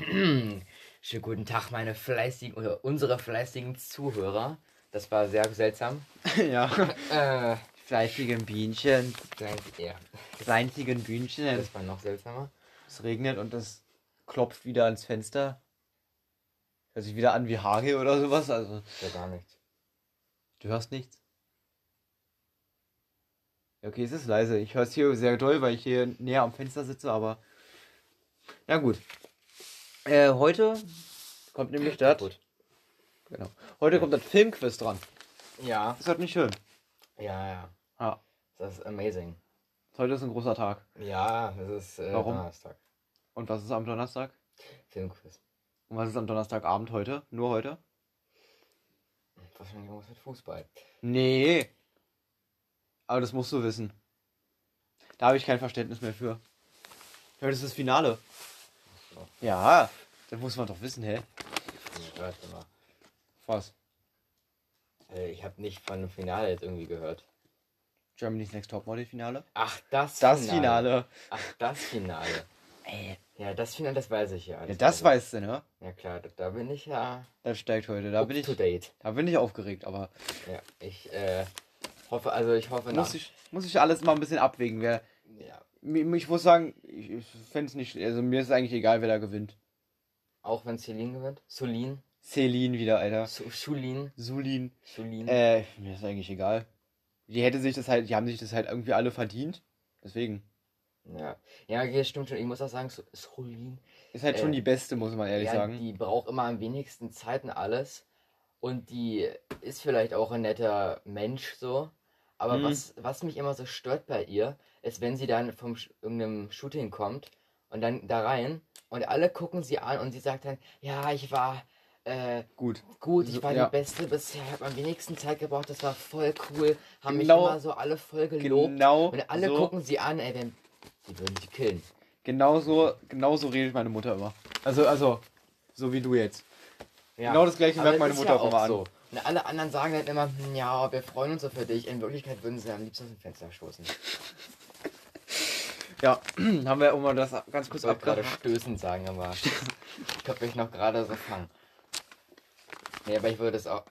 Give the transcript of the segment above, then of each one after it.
Schönen guten Tag, meine fleißigen oder unsere fleißigen Zuhörer. Das war sehr seltsam. ja. Äh, Fleißigen Bienchen, ja, kleinzigen Bienchen. das war noch seltsamer. Es regnet und es klopft wieder ans Fenster. Hört sich wieder an wie Hagel oder sowas. Also, Ja, gar nichts. du hörst nichts. Okay, es ist leise. Ich höre es hier sehr doll, weil ich hier näher am Fenster sitze, aber. Na gut. Äh, heute kommt nämlich das. Genau. Heute kommt das Filmquiz dran. Ja, Ist das nicht schön? ja, ja. Ja. Das ist amazing. Heute ist ein großer Tag. Ja, es ist äh, Warum? Donnerstag. Und was ist am Donnerstag? Filmquiz. Und was ist am Donnerstagabend heute? Nur heute? Wahrscheinlich irgendwas mit Fußball. Nee. Aber das musst du wissen. Da habe ich kein Verständnis mehr für. Heute ist das Finale. So. Ja, das muss man doch wissen, hä? Warte mal. Was? Äh, ich habe nicht von dem Finale jetzt irgendwie gehört. Germany's Next Topmodel Finale? Ach, das, Das Finale. Ach, das Finale. Ey. Ja, das Finale, das weiß ich ja. Ja, das weißt du, ne? Ja klar, da, da bin ich ja Das steigt heute. Da bin ich, date. da bin ich aufgeregt, aber Ja, ich äh, hoffe, also ich hoffe muss ich, muss ich alles mal ein bisschen abwägen. Wer, Ja, ich muss sagen, ich, ich fände es nicht, also mir ist eigentlich egal, wer da gewinnt. auch wenn Celine gewinnt. Solin. Celine wieder, Alter. Schulin. Sulin. Schulin. Äh, mir ist eigentlich egal. Die hätte sich das halt, die haben sich das halt irgendwie alle verdient. Deswegen. Ja. Ja, okay, stimmt schon. Ich muss auch sagen, Solin. Ist halt schon Äh, die beste, muss man ehrlich ja, sagen. die braucht immer am wenigsten Zeit und alles. Und die ist vielleicht auch ein netter Mensch so. Aber Mhm. was, was mich immer so stört bei ihr, ist, wenn sie dann vom irgendeinem Shooting kommt und dann da rein und alle gucken sie an und sie sagt dann, ja, ich war äh, Gut. gut, ich So, war ja. die Beste bisher, habe am wenigsten Zeit gebraucht, das war voll cool, haben Genau- mich immer so alle voll gelobt. Genau Und alle so, gucken sie an, ey, wenn, die würden sie killen. genau so, genau so redet meine Mutter immer. Also, also, so wie du jetzt. Ja. Genau das gleiche merkt es meine Mutter ja auch immer an. Und alle anderen sagen dann immer, hm, ja, wir freuen uns so für dich. In Wirklichkeit würden sie am liebsten aus dem Fenster stoßen. Ja, haben wir auch mal das ganz Ich kurz wollte gerade abgehakt. stößen sagen, aber ich glaube, ich noch gerade so fangen. Nee, aber ich würde es auch,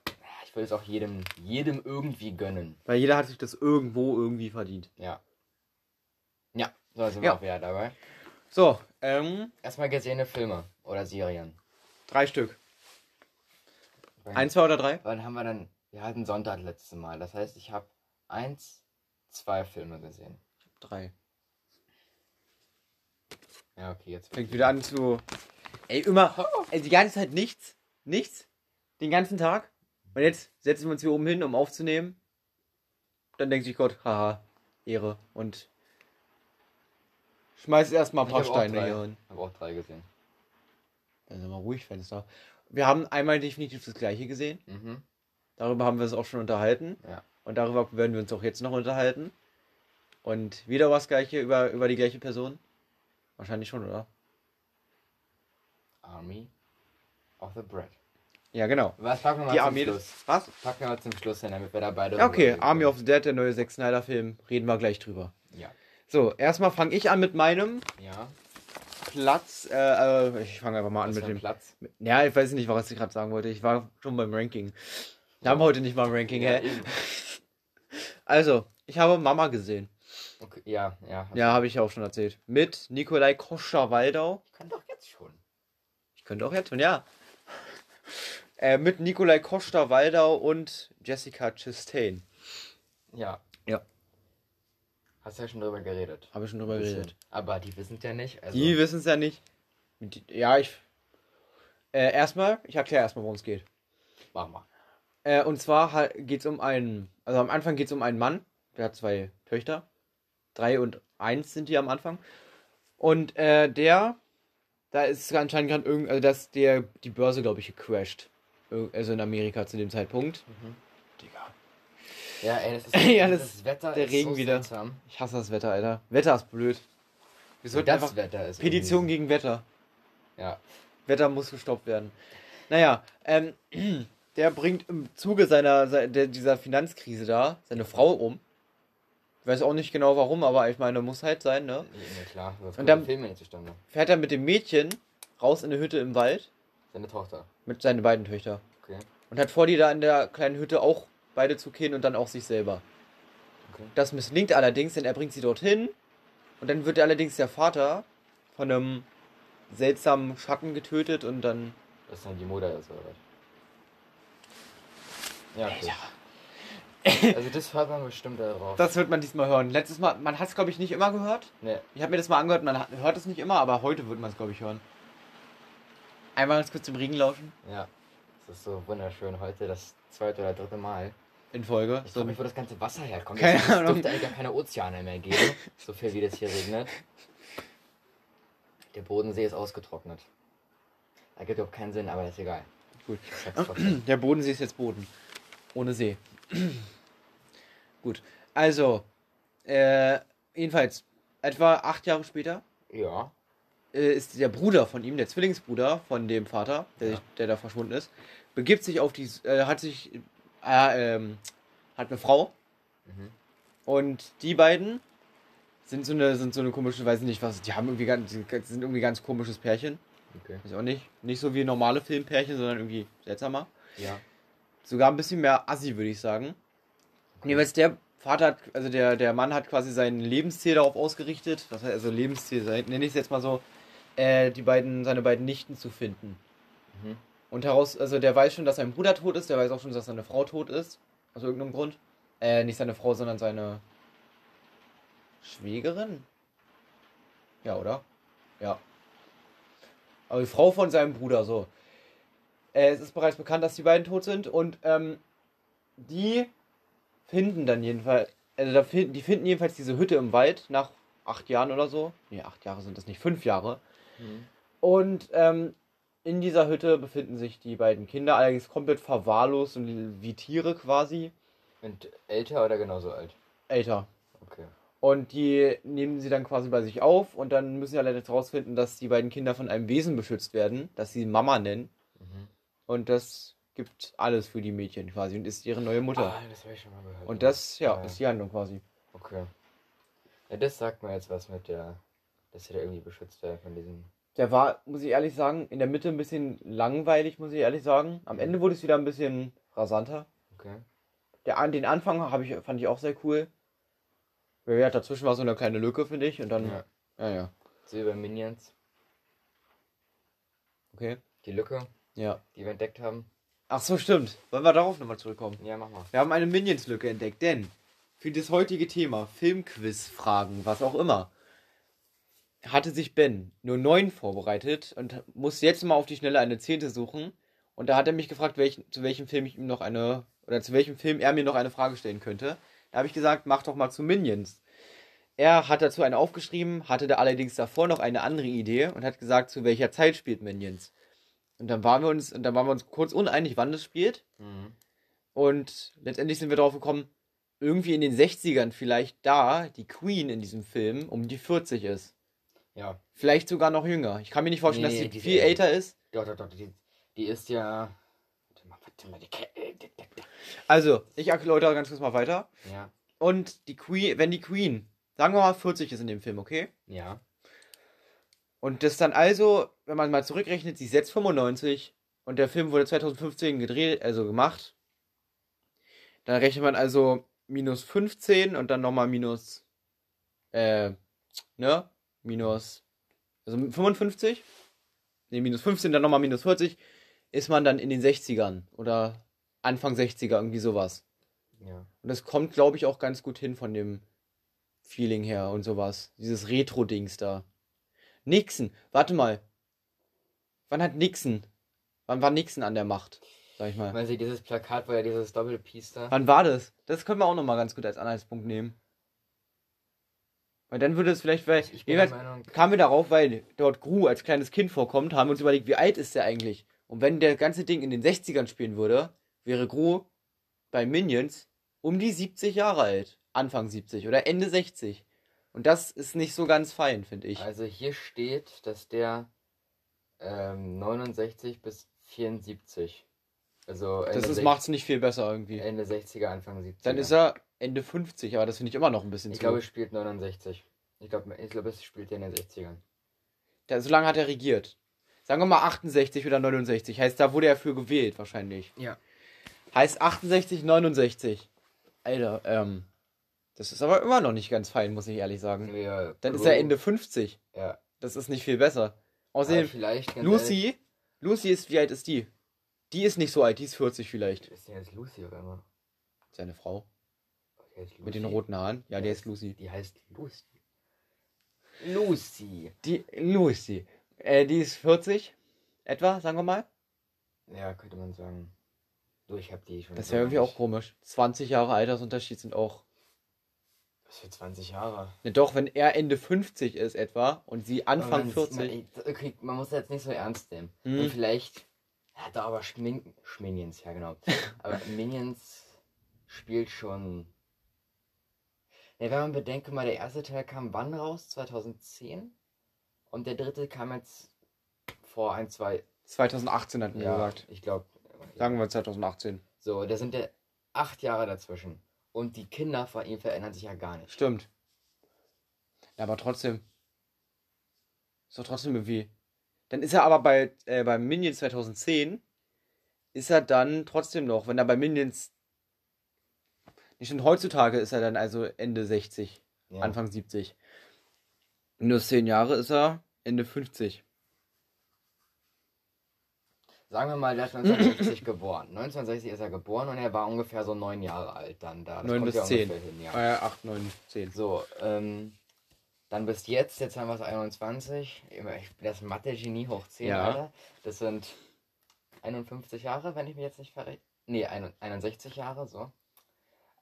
ich würde es auch jedem, jedem irgendwie gönnen. Weil jeder hat sich das irgendwo irgendwie verdient. Ja. Ja, so sind Ja. wir auch wieder dabei. So, ähm, Erstmal gesehene Filme oder Serien. drei Stück. Wann- Ein, zwei oder drei? Wann haben wir dann? Wir hatten Sonntag letztes Mal. Das heißt, ich habe eins, zwei Filme gesehen. Drei. Ja, okay, jetzt Fängt wieder an zu. Ey, immer. Ey, die ganze Zeit nichts. Nichts. Den ganzen Tag. Und jetzt setzen wir uns hier oben hin, um aufzunehmen. Dann denkt sich Gott, haha, Ehre. Und schmeißt erstmal ein Ich paar Steine hier hin. habe auch drei gesehen. Dann sind wir ruhig, Fenster. Wir haben einmal definitiv das gleiche gesehen. Mhm. Darüber haben wir uns auch schon unterhalten. Ja. Und darüber werden wir uns auch jetzt noch unterhalten. Und wieder was gleiche über, über die gleiche Person. Wahrscheinlich schon, oder? Army of the Bread. Ja, genau. Was packen wir mal Die zum Armee Schluss? des. Was? Packen wir mal zum Schluss hin, damit wir da beide. Ja, okay. Army of the Dead, der neue Zack Snyder Film. Reden wir gleich drüber. Ja. So, erstmal fange ich an mit meinem Ja. Platz. Äh, äh, ich fange einfach mal an mit dem. Platz. Ja, ich weiß nicht, was ich gerade sagen wollte. Ich war schon beim Ranking. Wir haben heute nicht mal ein Ranking, Ja. Also, ich habe Mama gesehen. Okay, ja, ja. Ja, habe ich auch schon erzählt. Mit Nikolai Koscher-Waldau. Ich kann doch jetzt schon. Ich könnte auch jetzt schon, ja. Äh, mit Nikolai Costa-Waldau und Jessica Chastain. Ja. Ja. Hast ja schon drüber geredet. Habe ich schon drüber geredet. Aber die wissen es ja nicht. Also, Die wissen es ja nicht. Ja, ich. Äh, erstmal, ich erkläre erstmal, worum es geht. mach mal. Äh, und zwar geht es um einen. Also am Anfang geht es um einen Mann, der hat zwei Töchter. Drei und eins sind die am Anfang. Und äh, der. Da ist anscheinend gerade irgend. Also, dass der die Börse, glaube ich, gecrashed. Also in Amerika zu dem Zeitpunkt. Digga. Ja, ey, das ist Ja, das, das- Wetter der Regen so wieder. seltsam. Ich hasse das Wetter, Alter. Wetter ist blöd. Wir sollten Das einfach. Wetter ist Petition irgendwie- gegen Wetter. Ja. Wetter muss gestoppt werden. Naja, ähm, der bringt im Zuge seiner, se- der, dieser Finanzkrise da seine Frau um. Ich weiß auch nicht genau warum, aber ich meine, muss halt sein, ne? Ja, klar. Und dann-. Fährt er mit dem Mädchen raus in eine Hütte im Wald Seine Tochter. mit seinen beiden Töchtern. Okay. Und hat vor, die da in der kleinen Hütte auch beide zu killen und dann auch sich selber. Okay. Das misslingt allerdings, denn er bringt sie dorthin und dann wird allerdings der Vater von einem seltsamen Schatten getötet und dann. Das ist dann die Mutter oder? Ja, okay. Also das hört man bestimmt da drauf. Das wird man diesmal hören. Letztes Mal, man hat es glaube ich nicht immer gehört. Ne, Ich habe mir das mal angehört, man hört es nicht immer, aber heute wird man es glaube ich hören. Einmal ganz kurz im Regen lauschen ja. Es ist so wunderschön heute, das zweite oder dritte Mal. In Folge. Ich So, frage mich, wo das ganze Wasser herkommt. Keine es dürfte eigentlich gar keine Ozeane mehr geben, so viel wie das hier regnet. Der Bodensee ist ausgetrocknet. Ergibt überhaupt keinen Sinn, aber ist egal. Gut. Der Bodensee ist jetzt Boden. Ohne See. Gut. Also, äh, jedenfalls, etwa acht Jahre später Ja. äh, ist der Bruder von ihm, der Zwillingsbruder von dem Vater, der, Ja. sich, der da verschwunden ist, begibt sich auf die, äh, hat sich, äh, ähm, hat eine Frau Mhm. und die beiden sind so eine, sind so eine komische, weiß ich nicht was, die haben irgendwie ganz, sind irgendwie ganz komisches Pärchen. Okay. Ich auch nicht. Nicht so wie normale Filmpärchen, sondern irgendwie seltsamer. Ja. Sogar ein bisschen mehr assi, würde ich sagen. Jeweils der Vater hat, also der, der Mann hat quasi sein Lebensziel darauf ausgerichtet, das heißt also Lebensziel, nenne ich es jetzt mal so, äh, die beiden, seine beiden Nichten zu finden. Mhm. Und heraus, also der weiß schon, dass sein Bruder tot ist, der weiß auch schon, dass seine Frau tot ist. Aus irgendeinem Grund. Äh, nicht seine Frau, sondern seine Schwägerin? Ja, oder? Ja. Aber die Frau von seinem Bruder, so. Äh, es ist bereits bekannt, dass die beiden tot sind und ähm, die finden dann jedenfalls, also da finden, die finden jedenfalls diese Hütte im Wald nach acht Jahren oder so. Nee, acht Jahre sind das nicht, fünf Jahre. Mhm. Und ähm, in dieser Hütte befinden sich die beiden Kinder, allerdings komplett verwahrlost und wie Tiere quasi. Und älter oder genauso alt? Älter. Okay. Und die nehmen sie dann quasi bei sich auf und dann müssen sie allerdings herausfinden, dass die beiden Kinder von einem Wesen beschützt werden, das sie Mama nennen. Mhm. Und das gibt alles für die Mädchen quasi und ist ihre neue Mutter. Ah, das habe ich schon mal gehört. und das, ja, Ja. ist die Handlung quasi. Okay. Ja, das sagt mir jetzt was mit der, dass sie da irgendwie beschützt werden von diesem. Der war, muss ich ehrlich sagen, in der Mitte ein bisschen langweilig, muss ich ehrlich sagen. Am Ende wurde es wieder ein bisschen rasanter. Okay. Der, den Anfang habe ich, fand ich auch sehr cool. Ja, dazwischen war so eine kleine Lücke, finde ich. Und dann, Ja. ja, ja. Silber Minions. Okay. Die Lücke, Ja. die wir entdeckt haben. Ach so, stimmt. Wollen wir darauf nochmal zurückkommen? Ja, mach mal. Wir haben eine Minions-Lücke entdeckt, denn für das heutige Thema, Filmquiz-Fragen, was auch immer, hatte sich Ben nur neun vorbereitet und musste jetzt mal auf die Schnelle eine zehnte suchen. Und da hat er mich gefragt, welchen, zu welchem Film ich ihm noch eine, oder zu welchem Film er mir noch eine Frage stellen könnte. Da habe ich gesagt, mach doch mal zu Minions. Er hat dazu eine aufgeschrieben, hatte da allerdings davor noch eine andere Idee und hat gesagt, zu welcher Zeit spielt Minions. Und dann waren wir uns, und dann waren wir uns kurz uneinig, wann das spielt. Mhm. Und letztendlich sind wir drauf gekommen, irgendwie in den 60ern vielleicht da die Queen in diesem Film um die 40 ist. Ja. Vielleicht sogar noch jünger. Ich kann mir nicht vorstellen, Nee, dass sie die viel älter. ist. Doch, doch, doch. Die, die ist ja. Warte mal, warte mal. Die, Ke- die, die, die. Also, ich erläutere ganz kurz mal weiter. Ja. Und die Queen, wenn die Queen, sagen wir mal 40 ist in dem Film, okay? Ja. Und das dann also, wenn man mal zurückrechnet, sie ist jetzt 95 und der Film wurde 2015 gedreht, also gemacht. Dann rechnet man also minus 15 und dann nochmal minus, äh, ne? Minus, also 55? Ne, minus 15, dann nochmal minus 40, ist man dann in den 60ern oder Anfang 60er, irgendwie sowas. Ja. Und das kommt, glaube ich, auch ganz gut hin von dem Feeling her und sowas. Dieses Retro-Dings da. Nixon, warte mal. Wann hat Nixon? Wann war Nixon an der Macht? Sag ich mal. Weil sie dieses Plakat war ja dieses Doppelpiece da. Wann war das? Das können wir auch nochmal ganz gut als Anhaltspunkt nehmen. Weil dann würde es vielleicht, weil, Ich bin jeweils Meinung. kamen wir darauf, weil dort Gru als kleines Kind vorkommt, haben wir uns überlegt, wie alt ist der eigentlich? Und wenn der ganze Ding in den 60ern spielen würde, wäre Gru bei Minions um die 70 Jahre alt. Anfang 70 oder Ende 60. Und das ist nicht so ganz fein, finde ich. Also hier steht, dass der ähm, 69 bis 74. Also Ende, Das ist, sech- macht's nicht viel besser irgendwie. Ende 60er, Anfang 70er. Dann ist er Ende 50, aber das finde ich immer noch ein bisschen Ich zu. glaube, er spielt 69. Ich glaube, ich glaube, es spielt er in den 60ern. Der, so lange hat er regiert. Sagen wir mal 68 oder 69. Heißt, da wurde er für gewählt, wahrscheinlich. Ja. Heißt 68, 69. Alter, ähm. Das ist aber immer noch nicht ganz fein, muss ich ehrlich sagen. Ja, Dann ist er Ende 50. Ja. Das ist nicht viel besser. Außerdem, vielleicht, ganz Lucy, Lucy ist, wie alt ist die? Die ist nicht so alt, die ist 40 vielleicht. ehrlich, Ist die jetzt Lucy oder immer? Seine Frau. Mit den roten Haaren. Ja, der ist Lucy. Die heißt Lucy. Lucy. Die, Lucy. Äh, die ist 40. Etwa, sagen wir mal. Ja, könnte man sagen. Du, ich hab die schon. Das wäre irgendwie auch komisch. 20 Jahre Altersunterschied sind auch. Was für 20 Jahre? Ne, doch, wenn er Ende 50 ist etwa und sie Anfang man- 40. Man, okay, man muss das jetzt nicht so ernst nehmen. Mhm. Und vielleicht. Ja, da aber Schmin Schminions, ja genau. aber Minions spielt schon. Ja, wenn man bedenkt, guck mal, der erste Teil kam wann raus? 2010? Und der dritte kam jetzt vor ein, zwei. 2018 hatten wir Ja, gesagt. ich glaube. Sagen wir 2018. So, da sind ja acht Jahre dazwischen. Und die Kinder von ihm verändern sich ja gar nicht. Stimmt. Ja, aber trotzdem. Ist doch trotzdem irgendwie. Dann ist er aber bei, äh, bei Minions 2010, ist er dann trotzdem noch, wenn er bei Minions. Schon heutzutage ist er dann also Ende 60, Ja. Anfang 70. Nur 10 Jahre ist er Ende 50. Sagen wir mal, der ist 1960 geboren. 1960 ist er geboren und er war ungefähr so neun Jahre alt dann da. Das 9 kommt bis ja 10. ungefähr Hin, ja. Äh, 8, 9, 10. So, ähm, dann bis jetzt, jetzt haben wir es 21. Ich bin das Mathe-Genie hoch 10, Ja. Alter. Das sind 51 Jahre, wenn ich mich jetzt nicht verrechne. Nee, ein- 61 Jahre, so.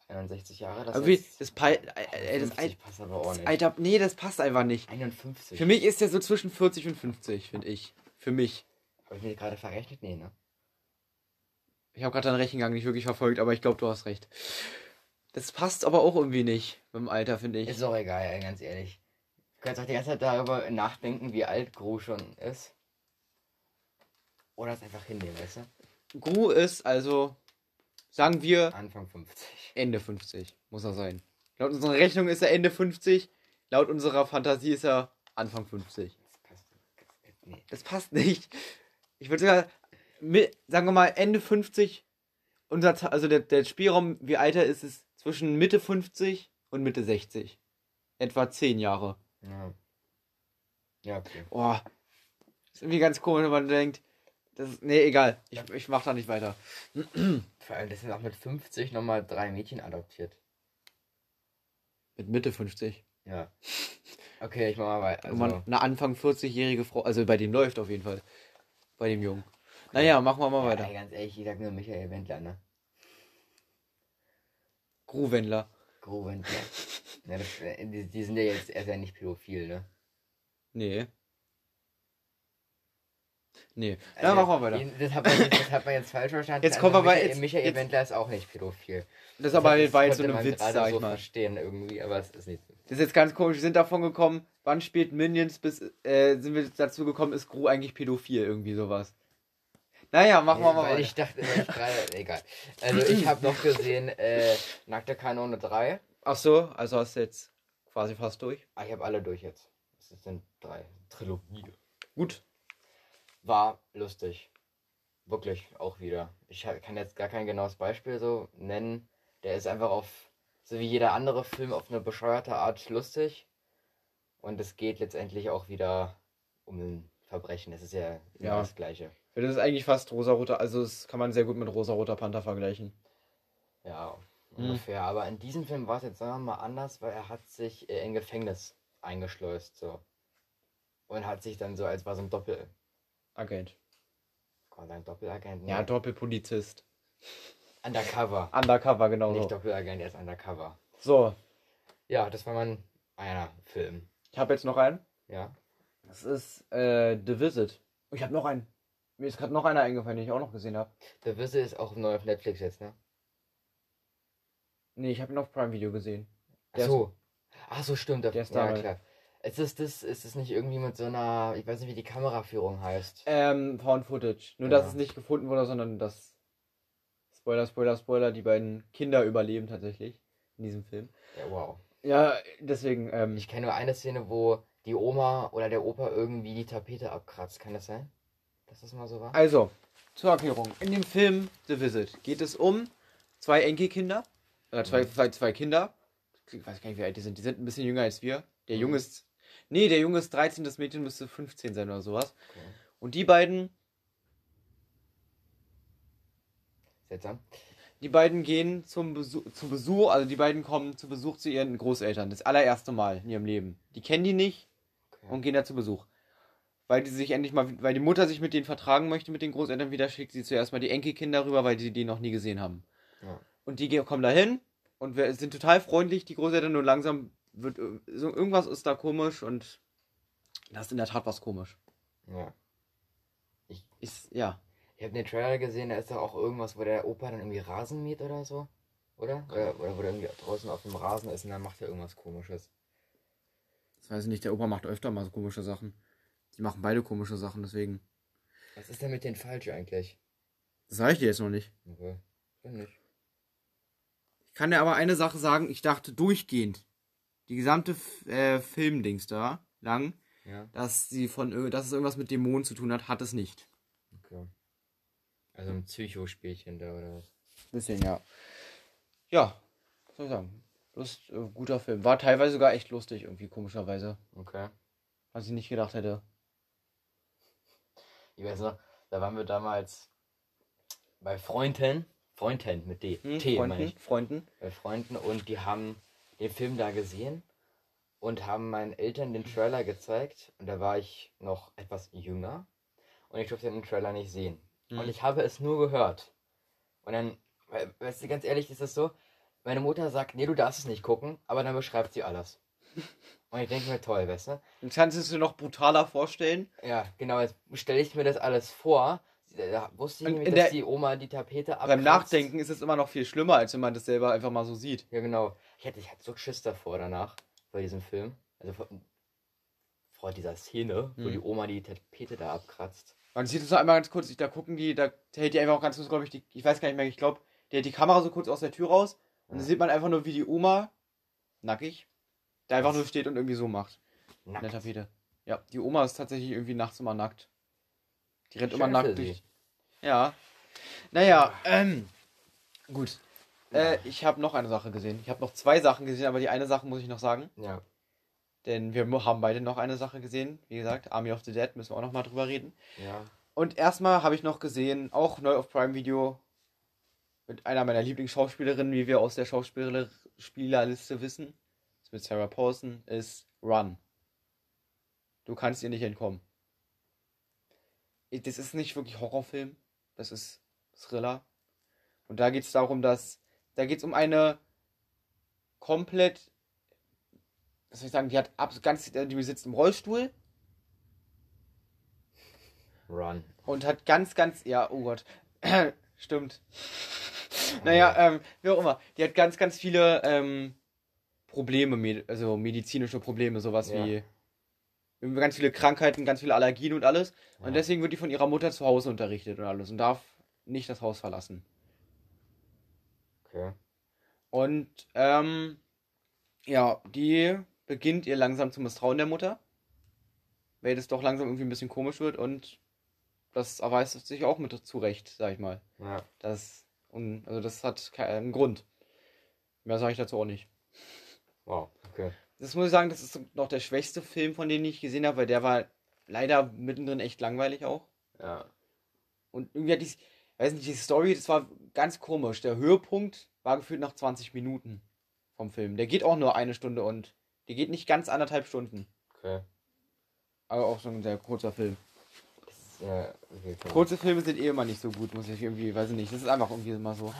61 Jahre, das Aber wie, ist. das, Pa- äh, äh, das, 51 Al- passt aber auch nicht. Alter, nee, das passt einfach nicht. 51. Für mich ist er so zwischen 40 und 50, finde ich. Für mich. Habe ich mir gerade verrechnet? Nee, ne? Ich habe gerade deinen Rechengang nicht wirklich verfolgt, aber ich glaube, du hast recht. Das passt aber auch irgendwie nicht mit dem Alter, finde ich. Ist auch egal, ey, ganz ehrlich. Du kannst auch die ganze Zeit darüber nachdenken, wie alt Gru schon ist. Oder es einfach hinnehmen, weißt du? Gru ist also, sagen wir, Anfang 50. Ende 50 muss er sein. Laut unserer Rechnung ist er Ende 50, laut unserer Fantasie ist er Anfang 50. Das passt. Nee. Das passt nicht. Ich würde sogar, mi- sagen wir mal, Ende 50, unser, also der, der Spielraum, wie alt er ist, ist zwischen Mitte 50 und Mitte 60. Etwa 10 Jahre. Ja. Ja, okay. Oh, ist irgendwie ganz komisch, wenn man denkt, das ist, nee, egal, ich, ich mach da nicht weiter. Vor allem, das sind auch mit 50 nochmal drei Mädchen adoptiert. Mit Mitte 50. Ja. Okay, ich mach mal weiter. Also, eine Anfang 40-jährige Frau, also bei dem läuft auf jeden Fall. Bei dem Jungen. Naja, machen wir mal ja, weiter. ey, ganz ehrlich, ich sag nur Michael Wendler, ne? Gruwendler. Gru Wendler. ja, das, äh, die, die sind ja jetzt, er ist ja nicht pädophil, ne? Nee. Nee. Also, ja, machen wir weiter. Das hat, man, jetzt- das hat man jetzt falsch verstanden. Jetzt kommen wir bei- Michael, jetzt- Michael jetzt- Wendler ist auch nicht pädophil. Das aber das war jetzt so ein Witz, sag so ich mal. verstehen irgendwie, aber es ist nicht so. Das ist jetzt ganz komisch. Wir sind davon gekommen, wann spielt Minions, bis äh, sind wir dazu gekommen, ist Gru eigentlich pädophil, irgendwie sowas. Naja, machen wir mal Weil weiter. ich dachte, ich gerade, egal. Also ich habe noch gesehen, äh, Nackte Kanone 3. Ach so, also hast du jetzt quasi fast durch. Ah, ich habe alle durch jetzt. Es sind drei. Trilogie. Gut. War lustig. Wirklich, auch wieder. Ich kann jetzt gar kein genaues Beispiel so nennen. Der ist einfach auf, so wie jeder andere Film, auf eine bescheuerte Art lustig. Und es geht letztendlich auch wieder um ein Verbrechen. Das ist ja, Ja. das Gleiche. Das ist eigentlich fast rosaroter, also das kann man sehr gut mit rosaroter Panther vergleichen. Ja, Mhm. ungefähr. Aber in diesem Film war es jetzt sagen wir mal anders, weil er hat sich äh, in Gefängnis eingeschleust. So. Und hat sich dann so, als war so ein Doppel. Agent. Quasi ein Doppelagent. Ja, ne? Doppelpolizist. Undercover. Undercover, genau Nicht so. Doppelagent, er ist Undercover. So, Ja, das war mein einer Film. ich habe jetzt noch einen. Ja. Das ist äh, The Visit. Oh, Ich habe noch einen. Mir ist gerade noch einer eingefallen, den ich auch noch gesehen habe. The Wisse ist auch neu auf Netflix jetzt, ne? Nee, ich habe ihn auf Prime Video gesehen. Ach Der ist- so. Ach so, stimmt. der ist ja, da. klar. Ist es das, ist es nicht irgendwie mit so einer, ich weiß nicht, wie die Kameraführung heißt. Ähm, Found Footage. Nur, Ja. dass es nicht gefunden wurde, sondern dass. Spoiler, Spoiler, Spoiler, die beiden Kinder überleben tatsächlich in diesem Film. Ja, wow. Ja, deswegen, ähm, Ich kenne nur eine Szene, wo die Oma oder der Opa irgendwie die Tapete abkratzt. Kann das sein? dass das mal so war? Also, zur Erklärung. In dem Film The Visit geht es um zwei Enkelkinder. Oder zwei, Mhm. zwei, zwei Kinder. Ich weiß gar nicht, wie alt die sind. Die sind ein bisschen jünger als wir. Der Mhm. Junge ist. Nee, der Junge ist 13, das Mädchen müsste 15 sein oder sowas. Okay. Und die beiden, Seltsam. die beiden gehen zum Besuch, zum Besuch, also die beiden kommen zu Besuch zu ihren Großeltern. Das allererste Mal in ihrem Leben. Die kennen die nicht Okay. und gehen da zu Besuch. Weil die sich endlich mal, weil die Mutter sich mit denen vertragen möchte, mit den Großeltern wieder, schickt sie zuerst mal die Enkelkinder rüber, weil sie die noch nie gesehen haben. Ja. Und die kommen da hin und wir sind total freundlich, die Großeltern, nur langsam wird ir- so, irgendwas ist da komisch und das ist in der Tat was komisch. ja. Ist, ja. Ich habe den Trailer gesehen, da ist doch auch irgendwas, wo der Opa dann irgendwie Rasen mäht oder so. Oder? Oder, oder wo der irgendwie draußen auf dem Rasen ist und dann macht er irgendwas komisches. Das weiß ich nicht, der Opa macht öfter mal so komische Sachen. Die machen beide komische Sachen, deswegen. Was ist denn mit denen falsch eigentlich? Das sage ich dir jetzt noch nicht. Okay. Nicht. Ich kann dir aber eine Sache sagen, ich dachte durchgehend, die gesamte äh, Filmdings da, lang, Ja, dass sie von dass es irgendwas mit Dämonen zu tun hat, hat es nicht. okay. Also ein Psychospielchen da oder was? Bisschen, ja. Ja, was soll ich sagen? Lust, äh, guter Film. War teilweise sogar echt lustig, irgendwie komischerweise. Okay. Was ich nicht gedacht hätte. Ich weiß noch, da waren wir damals bei Freunden. Freunden mit D. Hm, T meine Freunden, ich. Freunden. Bei Freunden und die haben den Film da gesehen und haben meinen Eltern den Trailer gezeigt. Und da war ich noch etwas jünger und ich durfte den Trailer nicht sehen. Hm. Und ich habe es nur gehört. Und dann, we- weißt du, ganz ehrlich, ist es so, meine Mutter sagt, nee, du darfst es nicht gucken, aber dann beschreibt sie alles. Und ich denke mir, toll, weißt du? Und kannst du es dir noch brutaler vorstellen? Ja, genau, jetzt stelle ich mir das alles vor. Da wusste ich nämlich, dass der- die Oma die Tapete abkratzt. Beim Nachdenken ist es immer noch viel schlimmer, als wenn man das selber einfach mal so sieht. Ja, genau. Ich hatte, ich hatte so Schiss davor danach, bei diesem Film. Also vor, vor dieser Szene, wo Hm. die Oma die Tapete da abkratzt. Man sieht es noch einmal ganz kurz, da gucken die, da hält die einfach auch ganz kurz, glaube ich, die, ich weiß gar nicht mehr, ich glaube, der hält die Kamera so kurz aus der Tür raus und dann sieht man einfach nur, wie die Oma, nackig, da einfach nur steht und irgendwie so macht. In der Nackt. Tapete. Ja, die Oma ist tatsächlich irgendwie nachts immer nackt. Die rennt immer Schön nackt durch. Ja. Naja, ähm, gut. Äh, ich habe noch eine Sache gesehen. Ich habe noch zwei Sachen gesehen, aber die eine Sache muss ich noch sagen. Ja. Denn wir haben beide noch eine Sache gesehen. Wie gesagt, Army of the Dead, müssen wir auch noch mal drüber reden. Ja. Und erstmal habe ich noch gesehen, auch neu auf Prime Video, mit einer meiner Lieblingsschauspielerinnen, wie wir aus der Schauspieler- Spielerliste wissen, ist mit Sarah Paulson, ist Run. Du kannst ihr nicht entkommen. Das ist nicht wirklich Horrorfilm, das ist Thriller. Und da geht es darum, dass, da geht es um eine komplett, was soll ich sagen, die hat ab, ganz, die sitzt im Rollstuhl, Run. und hat ganz, ganz, ja, oh Gott, stimmt. Naja, ähm, wie auch immer, die hat ganz, ganz viele ähm, Probleme, also medizinische Probleme, sowas Ja. wie ganz viele Krankheiten, ganz viele Allergien und alles. Ja. Und deswegen wird die von ihrer Mutter zu Hause unterrichtet und alles und darf nicht das Haus verlassen. Okay. Und ähm, ja, die beginnt ihr langsam zu misstrauen der Mutter, weil das doch langsam irgendwie ein bisschen komisch wird und das erweist sich auch mit zurecht, sag ich mal. Ja. Das, und, also das hat keinen Grund. Mehr sage ich dazu auch nicht. Wow. Okay. Das muss ich sagen, das ist noch der schwächste Film, von dem ich gesehen habe, weil der war leider mittendrin echt langweilig auch. Ja. Und irgendwie hat die, weiß nicht, die Story, das war ganz komisch. Der Höhepunkt war gefühlt nach 20 Minuten vom Film. Der geht auch nur eine Stunde und der geht nicht ganz anderthalb Stunden. Okay. Aber auch so ein sehr kurzer Film. Ist, ja, okay, komm. Kurze Filme sind eh immer nicht so gut, muss ich irgendwie, weiß ich nicht. Das ist einfach irgendwie immer so.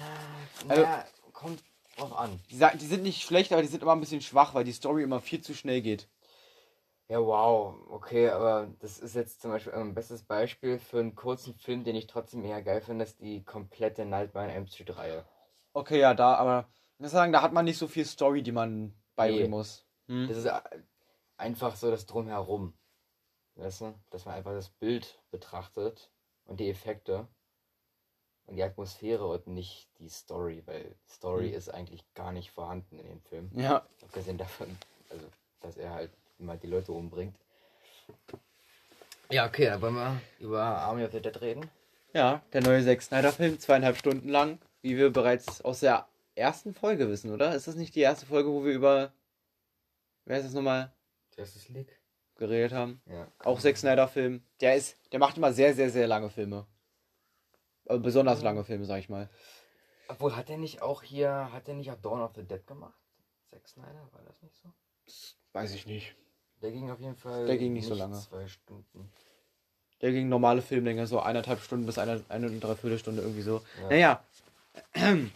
Also, ja, kommt drauf an. Die, die sind nicht schlecht, aber die sind immer ein bisschen schwach, weil die Story immer viel zu schnell geht. Ja, wow, okay, aber das ist jetzt zum Beispiel ein bestes Beispiel für einen kurzen Film, den ich trotzdem eher geil finde, ist die komplette Nightmare Elm Street Reihe. Okay, ja, da, aber ich muss sagen, da hat man nicht so viel Story, die man beibringen Nee. muss. Hm? Das ist einfach so das Drumherum. Weißt du? Dass man einfach das Bild betrachtet und die Effekte und die Atmosphäre und nicht die Story, weil Story Hm. ist eigentlich gar nicht vorhanden in dem Film. Ja, Abgesehen davon, also, dass er halt immer die Leute umbringt. Ja, okay, dann wollen wir über Army of the Dead reden. Ja, der neue Zack Snyder-Film, zweieinhalb Stunden lang, wie wir bereits aus der ersten Folge wissen, oder? Ist das nicht die erste Folge, wo wir über, wer ist das nochmal, Justice League? geredet haben? Ja. Auch Zack Snyder-Film. Der ist, der macht immer sehr, sehr, sehr lange Filme. Also besonders lange Filme, sag ich mal. Obwohl, hat er nicht auch hier, hat er nicht auch Dawn of the Dead gemacht? Zack Snyder, war das nicht so? Weiß ich nicht. Der ging auf jeden Fall. Der ging nicht so lange. Zwei Stunden. Der ging normale Filmlänge, so eineinhalb Stunden bis eine, eine und dreiviertel Stunde irgendwie so. Ja. Naja,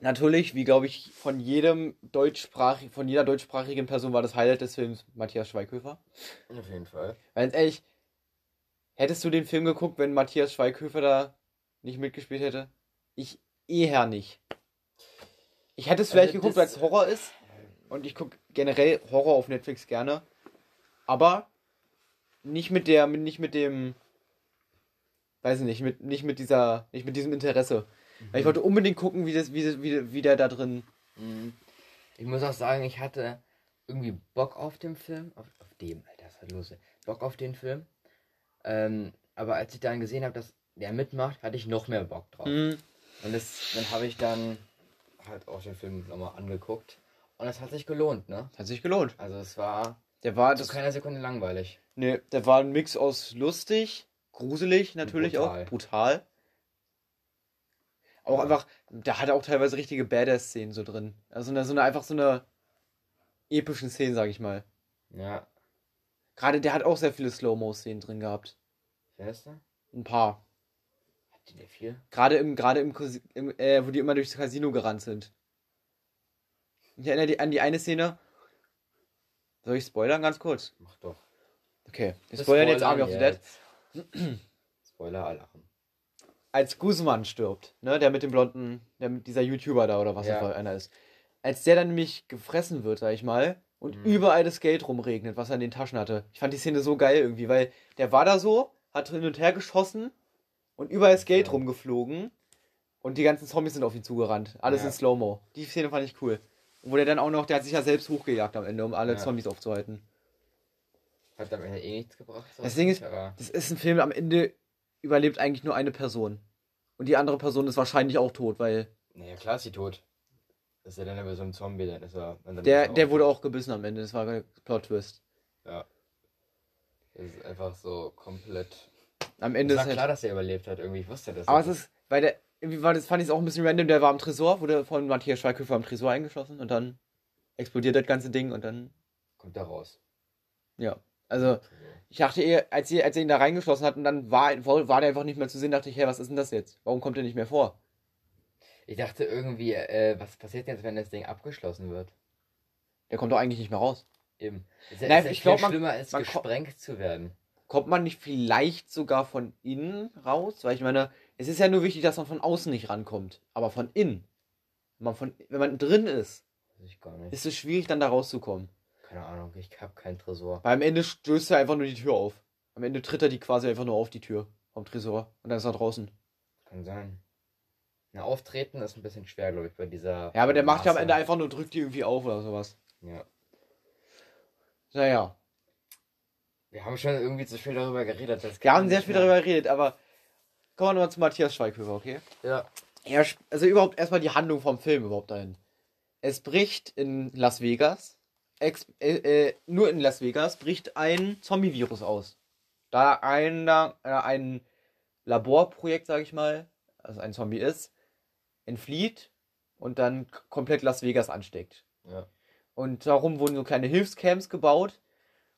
natürlich, wie glaube ich, von jedem deutschsprachig, von jeder deutschsprachigen Person war das Highlight des Films Matthias Schweighöfer. Auf jeden Fall. Ganz ehrlich, hättest du den Film geguckt, wenn Matthias Schweighöfer da nicht mitgespielt hätte? Ich eher nicht. Ich hätte es vielleicht Also geguckt, weil es Horror ist. Und ich gucke generell Horror auf Netflix gerne. Aber nicht mit der, nicht mit dem, weiß ich nicht, mit, nicht mit dieser, nicht mit diesem Interesse. Weil ich wollte unbedingt gucken, wie das, wie, das, wie, wie der da drin. Mhm. Ich muss auch sagen, ich hatte irgendwie Bock auf den Film. Auf, auf dem, Alter, was ist los? Bock auf den Film. Ähm, aber als ich dann gesehen habe, dass der mitmacht, hatte ich noch mehr Bock drauf. Hm, Und das, dann habe ich dann halt auch den Film nochmal angeguckt. Und es hat sich gelohnt, ne? hat sich gelohnt. Also es war Der war, zu das, keiner Sekunde langweilig. Nee, der war ein Mix aus lustig, gruselig natürlich brutal. auch, brutal. Auch Ja. einfach, der hatte auch teilweise richtige Badass-Szenen so drin. Also eine, so eine, einfach so eine epischen Szenen, sag ich mal. Ja. Gerade der hat auch sehr viele Slow-Mo-Szenen drin gehabt. Wer ist der? Ein paar. Hat die der viel? Gerade im, gerade im, im äh, wo die immer durchs Casino gerannt sind. Ich erinnere die, an die eine Szene. Soll ich spoilern ganz kurz? Mach doch. Okay. Wir spoilern jetzt Army of the Dead. Spoiler Alarm. als Guzman stirbt, ne, der mit dem blonden, der mit dieser YouTuber da oder was Ja. das für einer ist. Als der dann nämlich gefressen wird, sag ich mal, und Mhm. überall das Geld rumregnet, was er in den Taschen hatte. Ich fand die Szene so geil irgendwie, weil der war da so, hat hin und her geschossen und überall ist Geld Ja. rumgeflogen und die ganzen Zombies sind auf ihn zugerannt. Alles Ja. in Slow-Mo. Die Szene fand ich cool. Wo der dann auch noch, der hat sich ja selbst hochgejagt am Ende, um alle Ja. Zombies aufzuhalten. Hat am Ende eh nichts gebracht. so Das Ding ist- aber Das ist ein Film, am Ende überlebt eigentlich nur eine Person. Und die andere Person ist wahrscheinlich auch tot, weil Naja, klar ist sie tot. Ist er dann aber so ein Zombie, dann ist er. Dann Der, ist er der wurde auch gebissen am Ende. Das war ein Plot-Twist. Ja. Das ist einfach so komplett. Am Es Ende war ist halt. klar, dass er überlebt hat. Irgendwie ich wusste das. Aber es ist, weil der, irgendwie war das, fand ich es auch ein bisschen random. Der war am Tresor, wurde von Matthias Schweighöfer am Tresor eingeschossen und dann explodiert das ganze Ding und dann, Kommt da raus. ja. Also, ich dachte eher, als, ihr, als er ihn da reingeschossen hat und dann war, war der einfach nicht mehr zu sehen, dachte ich, hey, was ist denn das jetzt? Warum kommt er nicht mehr vor? Ich dachte irgendwie, äh, was passiert jetzt, wenn das Ding abgeschlossen wird? Der kommt doch eigentlich nicht mehr raus. Eben. Ist ja, Nein, ist ich viel glaub, man- schlimmer, als man gesprengt zu werden. Kommt man nicht vielleicht sogar von innen raus? Weil ich meine, es ist ja nur wichtig, dass man von außen nicht rankommt. Aber von innen. Wenn man, von, wenn man drin ist, ist es schwierig, dann da rauszukommen. Keine Ahnung, ich hab keinen Tresor. Weil am Ende stößt er einfach nur die Tür auf. Am Ende tritt er die quasi einfach nur auf die Tür vom Tresor. Und dann ist er draußen. Kann sein. Na, auftreten ist ein bisschen schwer, glaube ich, bei dieser. Ja, aber der macht ja am. Ende einfach nur, drückt die irgendwie auf oder sowas. Ja. Naja. Wir haben schon irgendwie zu viel darüber geredet. Wir haben sehr viel darüber geredet, aber kommen wir nochmal zu Matthias Schweighöfer, okay? Ja. Er, also überhaupt erstmal die Handlung vom Film überhaupt dahin. Es bricht in Las Vegas, ex, äh, äh, nur in Las Vegas, bricht ein Zombie-Virus aus. Da ein, äh, ein Laborprojekt, sag ich mal, also ein Zombie ist, entflieht und dann komplett Las Vegas ansteckt. Ja. Und darum wurden so kleine Hilfscamps gebaut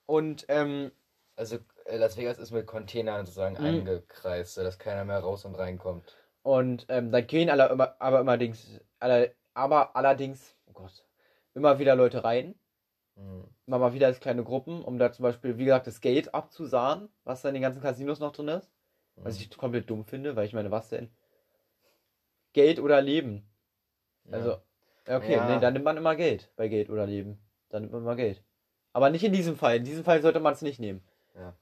und ähm, Also Las Vegas ist mit Containern sozusagen Mhm. eingekreist, sodass keiner mehr raus und reinkommt. Und ähm, da gehen alle immer, aber allerdings, alle, aber allerdings, oh Gott, immer wieder Leute rein. Mhm. Immer mal wieder als kleine Gruppen, um da zum Beispiel, wie gesagt, das Geld abzusahen, was da in den ganzen Casinos noch drin ist. Was Mhm. ich komplett dumm finde, weil ich meine, was denn? Geld oder Leben? Ja. Also, okay, Ja. nee, dann nimmt man immer Geld bei Geld oder Leben. Dann nimmt man immer Geld. Aber nicht in diesem Fall. In diesem Fall sollte man es nicht nehmen. Ja.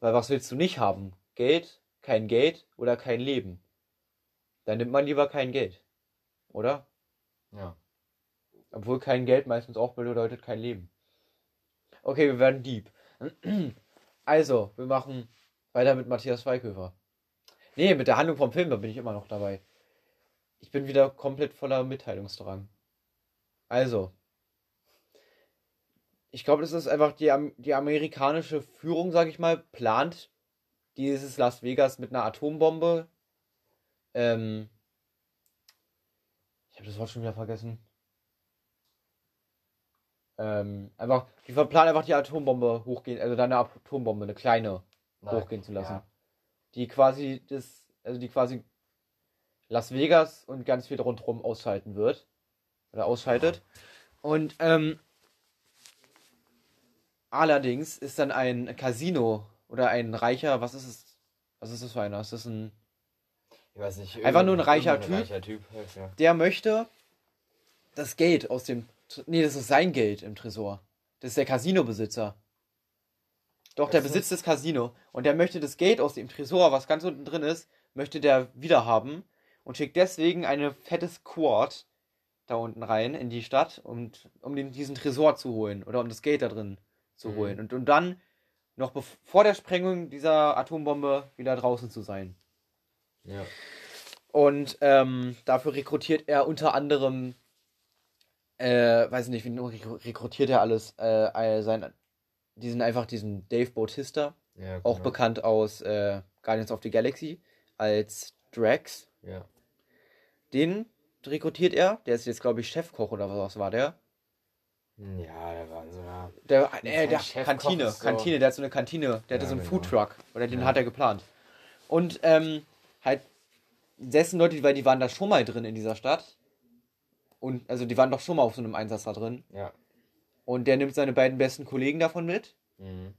Weil was willst du nicht haben? Geld, kein Geld oder kein Leben? Dann nimmt man lieber kein Geld. Oder? Ja. Obwohl kein Geld meistens auch bedeutet kein Leben. Okay, wir werden deep. Also, wir machen weiter mit Matthias Schweighöfer. Nee, mit der Handlung vom Film, da bin ich immer noch dabei. Ich bin wieder komplett voller Mitteilungsdrang. Also, ich glaube, das ist einfach die, die amerikanische Führung, sag ich mal, plant dieses Las Vegas mit einer Atombombe. Ähm, ich habe das Wort schon wieder vergessen. Ähm, einfach, die planen einfach die Atombombe hochgehen, also dann eine Atombombe, eine kleine, Na, hochgehen zu lassen. Ja. Die quasi das, also die quasi Las Vegas und ganz viel rundherum ausschalten wird. Oder ausschaltet. Und ähm, allerdings ist dann ein Casino oder ein reicher, was ist es? Was ist das für einer? Ist das ein. Ich weiß nicht. Einfach nur ein reicher Typ. reicher Typ halt, ja. Der möchte das Geld aus dem. Nee, das ist sein Geld im Tresor. Das ist der Casino-Besitzer. Doch, der besitzt das Casino. Und der möchte das Geld aus dem Tresor, was ganz unten drin ist, möchte der wieder haben. Und schickt deswegen eine fette Squad da unten rein in die Stadt, und, um den, diesen Tresor zu holen. Oder um das Geld da drin zu Mhm. holen. Und um dann noch vor der Sprengung dieser Atombombe wieder draußen zu sein. ja. Und ähm, dafür rekrutiert er unter anderem, äh, weiß nicht, wie rekru- rekrutiert er alles, äh, sein, diesen einfach diesen Dave Bautista, ja auch genau. bekannt aus äh, Guardians of the Galaxy als Drax. Ja. Den rekrutiert er, der ist jetzt glaube ich Chefkoch oder was war der? Ja, der war in so einer. Der, äh, der Kantine, so- Kantine, der hat so eine Kantine, der hatte Ja, so einen genau. Foodtruck, oder den Ja. hat er geplant. Und ähm, halt dessen Leute, weil die waren da schon mal drin in dieser Stadt. Und also die waren doch schon mal auf so einem Einsatz da drin. Ja. Und der nimmt seine beiden besten Kollegen davon mit. Mhm.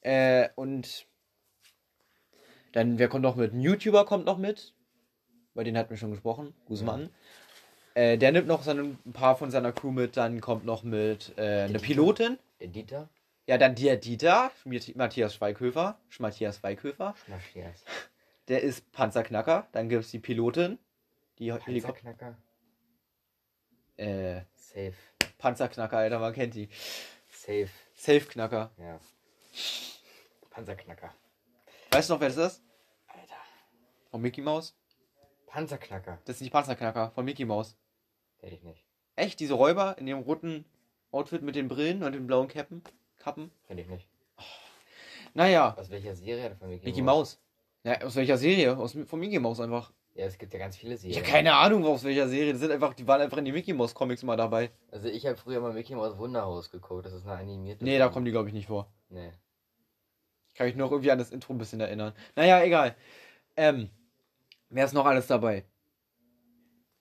Äh, und dann, wer kommt noch mit? Ein YouTuber kommt noch mit. Bei denen hatten wir schon gesprochen. Guzman. Äh, der nimmt noch seine, ein paar von seiner Crew mit. Dann kommt noch mit äh, eine? Pilotin. Der Dieter? Ja, dann der Dieter, Matthias Schweighöfer, Matthias Schweighöfer, Matthias. der ist Panzerknacker. Dann gibt es die Pilotin, die. Panzerknacker? Äh, Safe. Panzerknacker, Alter, man kennt die. Safe. Safeknacker. Ja. Panzerknacker. Weißt du noch, wer das ist? Alter. Von Mickey Mouse? Panzerknacker. Das ist nicht Panzerknacker, von Mickey Mouse. Hätte ich nicht. Echt, diese Räuber in ihrem roten Outfit mit den Brillen und den blauen Kappen? Kappen? Hätte ich nicht. Naja, Aus welcher Serie er von Mickey, Mickey Mouse. Ja, aus welcher Serie? Aus, von Mickey Mouse einfach. Ja, es gibt ja ganz viele Ich Serien. habe keine Ahnung, aus welcher Serie. Das sind einfach, die waren einfach in den Mickey Mouse Comics mal dabei. Also ich habe früher mal Mickey Mouse Wunderhaus geguckt. Das ist eine animierte. Nee, da kommen die, glaube ich, nicht vor. Nee. Ich kann mich noch irgendwie an das Intro ein bisschen erinnern. Naja, egal. Ähm, wer ist noch alles dabei?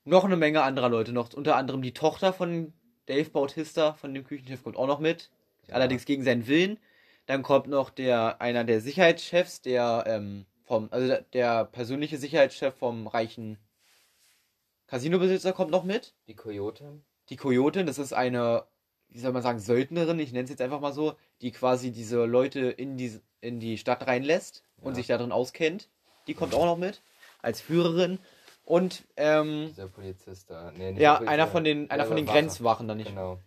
Noch eine Menge anderer Leute noch. Unter anderem die Tochter von Dave Bautista, von dem Küchenchef, kommt auch noch mit. Allerdings gegen seinen Willen. Dann kommt noch der, einer der Sicherheitschefs, der, ähm, vom, also der, der persönliche Sicherheitschef vom reichen Casinobesitzer kommt noch mit. Die Coyote. Die Kojotin, das ist eine, wie soll man sagen, Söldnerin, ich nenne es jetzt einfach mal so, die quasi diese Leute in die, in die Stadt reinlässt und Ja. sich darin auskennt. Die kommt auch noch mit als Führerin. Und ähm, Dieser Polizist da. Nee, nicht ja, Polizist, einer von den, einer von den. Grenzwachen dann nicht. Genau.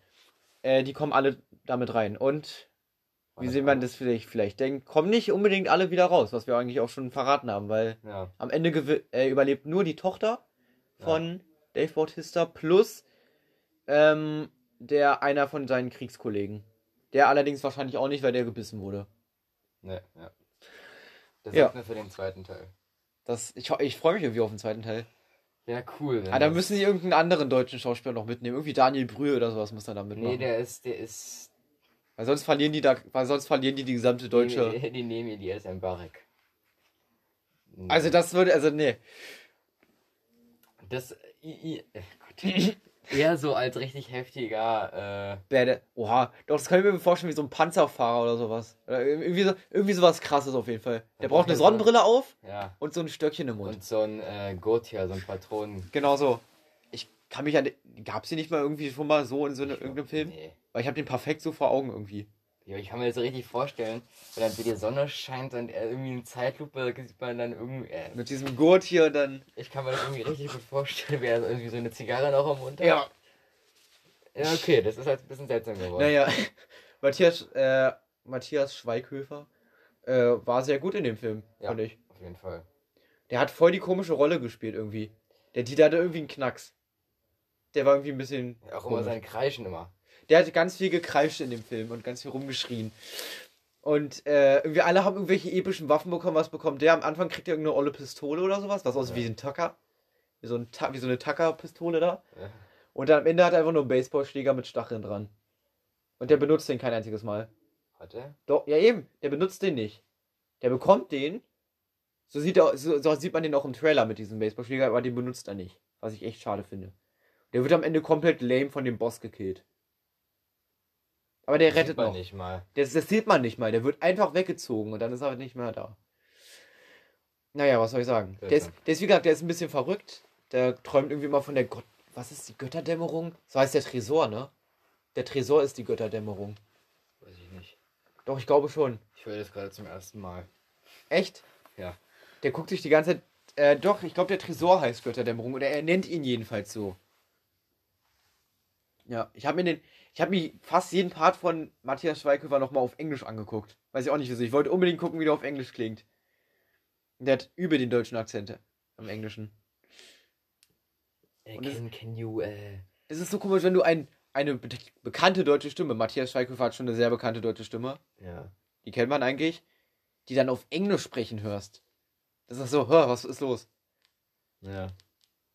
Äh, die kommen alle damit rein. Und wie sehen man das vielleicht, vielleicht denkt, kommen nicht unbedingt alle wieder raus, was wir eigentlich auch schon verraten haben, weil Ja. am Ende äh, überlebt nur die Tochter von Dave Bautista plus ähm, der einer von seinen Kriegskollegen. Der allerdings wahrscheinlich auch nicht, weil der gebissen wurde. Nee, ja. Das Ja. sagt mir für den zweiten Teil. Das, ich ich freue mich irgendwie auf den zweiten Teil. Ja, cool. Ah, da müssen sie irgendeinen anderen deutschen Schauspieler noch mitnehmen. Irgendwie Daniel Brühe oder sowas muss er da mitmachen. Nee, der ist, der ist. weil sonst verlieren die da, weil sonst verlieren die die gesamte deutsche. Die, die nehmen Elias Mbarek. Nee. Also das würde, also nee. Das. I, I, äh, Gott. Eher so als richtig heftiger. Bad, oha, doch, das kann ich mir vorstellen wie so ein Panzerfahrer oder sowas. Oder irgendwie, so, irgendwie sowas krasses auf jeden Fall. Der braucht eine Sonnenbrille auf Äh, ja. und so ein Stöckchen im Mund. Und so ein äh, Gotia, so ein Patronen. Genau so. Ich kann mich an. Gab's die nicht mal irgendwie schon mal so in so eine, Ich glaub, irgendeinem Film? Nee. Weil ich habe den perfekt so vor Augen irgendwie. Ja, ich kann mir das so richtig vorstellen, wenn dann so die Sonne scheint und er irgendwie in Zeitlupe sieht man dann irgendwie. Äh, Mit diesem Gurt hier und dann. ich kann mir das irgendwie richtig gut vorstellen, wie er irgendwie so eine Zigarre noch am Mund hat. Ja, okay, das ist halt ein bisschen seltsam geworden. Naja. Matthias, äh, Matthias Schweighöfer äh, war sehr gut in dem Film, Ja. fand ich. Auf jeden Fall. Der hat voll die komische Rolle gespielt irgendwie. Der Dieter hatte irgendwie einen Knacks. Der war irgendwie ein bisschen. Auch immer komisch. sein Kreischen immer. Der hat ganz viel gekreischt in dem Film und ganz viel rumgeschrien. Und äh, irgendwie alle haben irgendwelche epischen Waffen bekommen. Was bekommt der? Am Anfang kriegt er irgendeine olle Pistole oder sowas, was aussieht Ja. wie ein Tacker. Wie so, ein wie so eine Tacker-Pistole da. Ja. Und dann am Ende hat er einfach nur einen Baseballschläger mit Stacheln dran. Und der benutzt den kein einziges Mal. Hat er? Doch, ja eben, der benutzt den nicht. Der bekommt den. So sieht, er, so, so sieht man den auch im Trailer mit diesem Baseballschläger, aber den benutzt er nicht. Was ich echt schade finde. Der wird am Ende komplett lame von dem Boss gekillt. Aber der Sieht rettet man noch. nicht mal. Das, das sieht man nicht mal. Der wird einfach weggezogen und dann ist er nicht mehr da. Naja, was soll ich sagen? Der ist, der ist, wie gesagt, der ist ein bisschen verrückt. Der träumt irgendwie mal von der Gott. Was ist die Götterdämmerung? So heißt der Tresor, ne? Der Tresor ist die Götterdämmerung. Weiß ich nicht. Doch, ich glaube schon. Ich höre das gerade zum ersten Mal. Echt? Ja. Der guckt sich die ganze Zeit. Äh, doch, ich glaube, der Tresor heißt Götterdämmerung. Oder er nennt ihn jedenfalls so. Ja, ich habe mir den. Ich habe mir fast jeden Part von Matthias Schweighöfer nochmal auf Englisch angeguckt. Weiß ich auch nicht wieso. Ich wollte unbedingt gucken, wie der auf Englisch klingt. Der hat über den deutschen Akzente am Englischen. Äh, das- can, can you, äh. Es ist so komisch, wenn du ein, eine be bekannte deutsche Stimme, Matthias Schweighöfer hat schon eine sehr bekannte deutsche Stimme, Ja. die kennt man eigentlich, die dann auf Englisch sprechen hörst. Das ist so, hör, was ist los? Ja.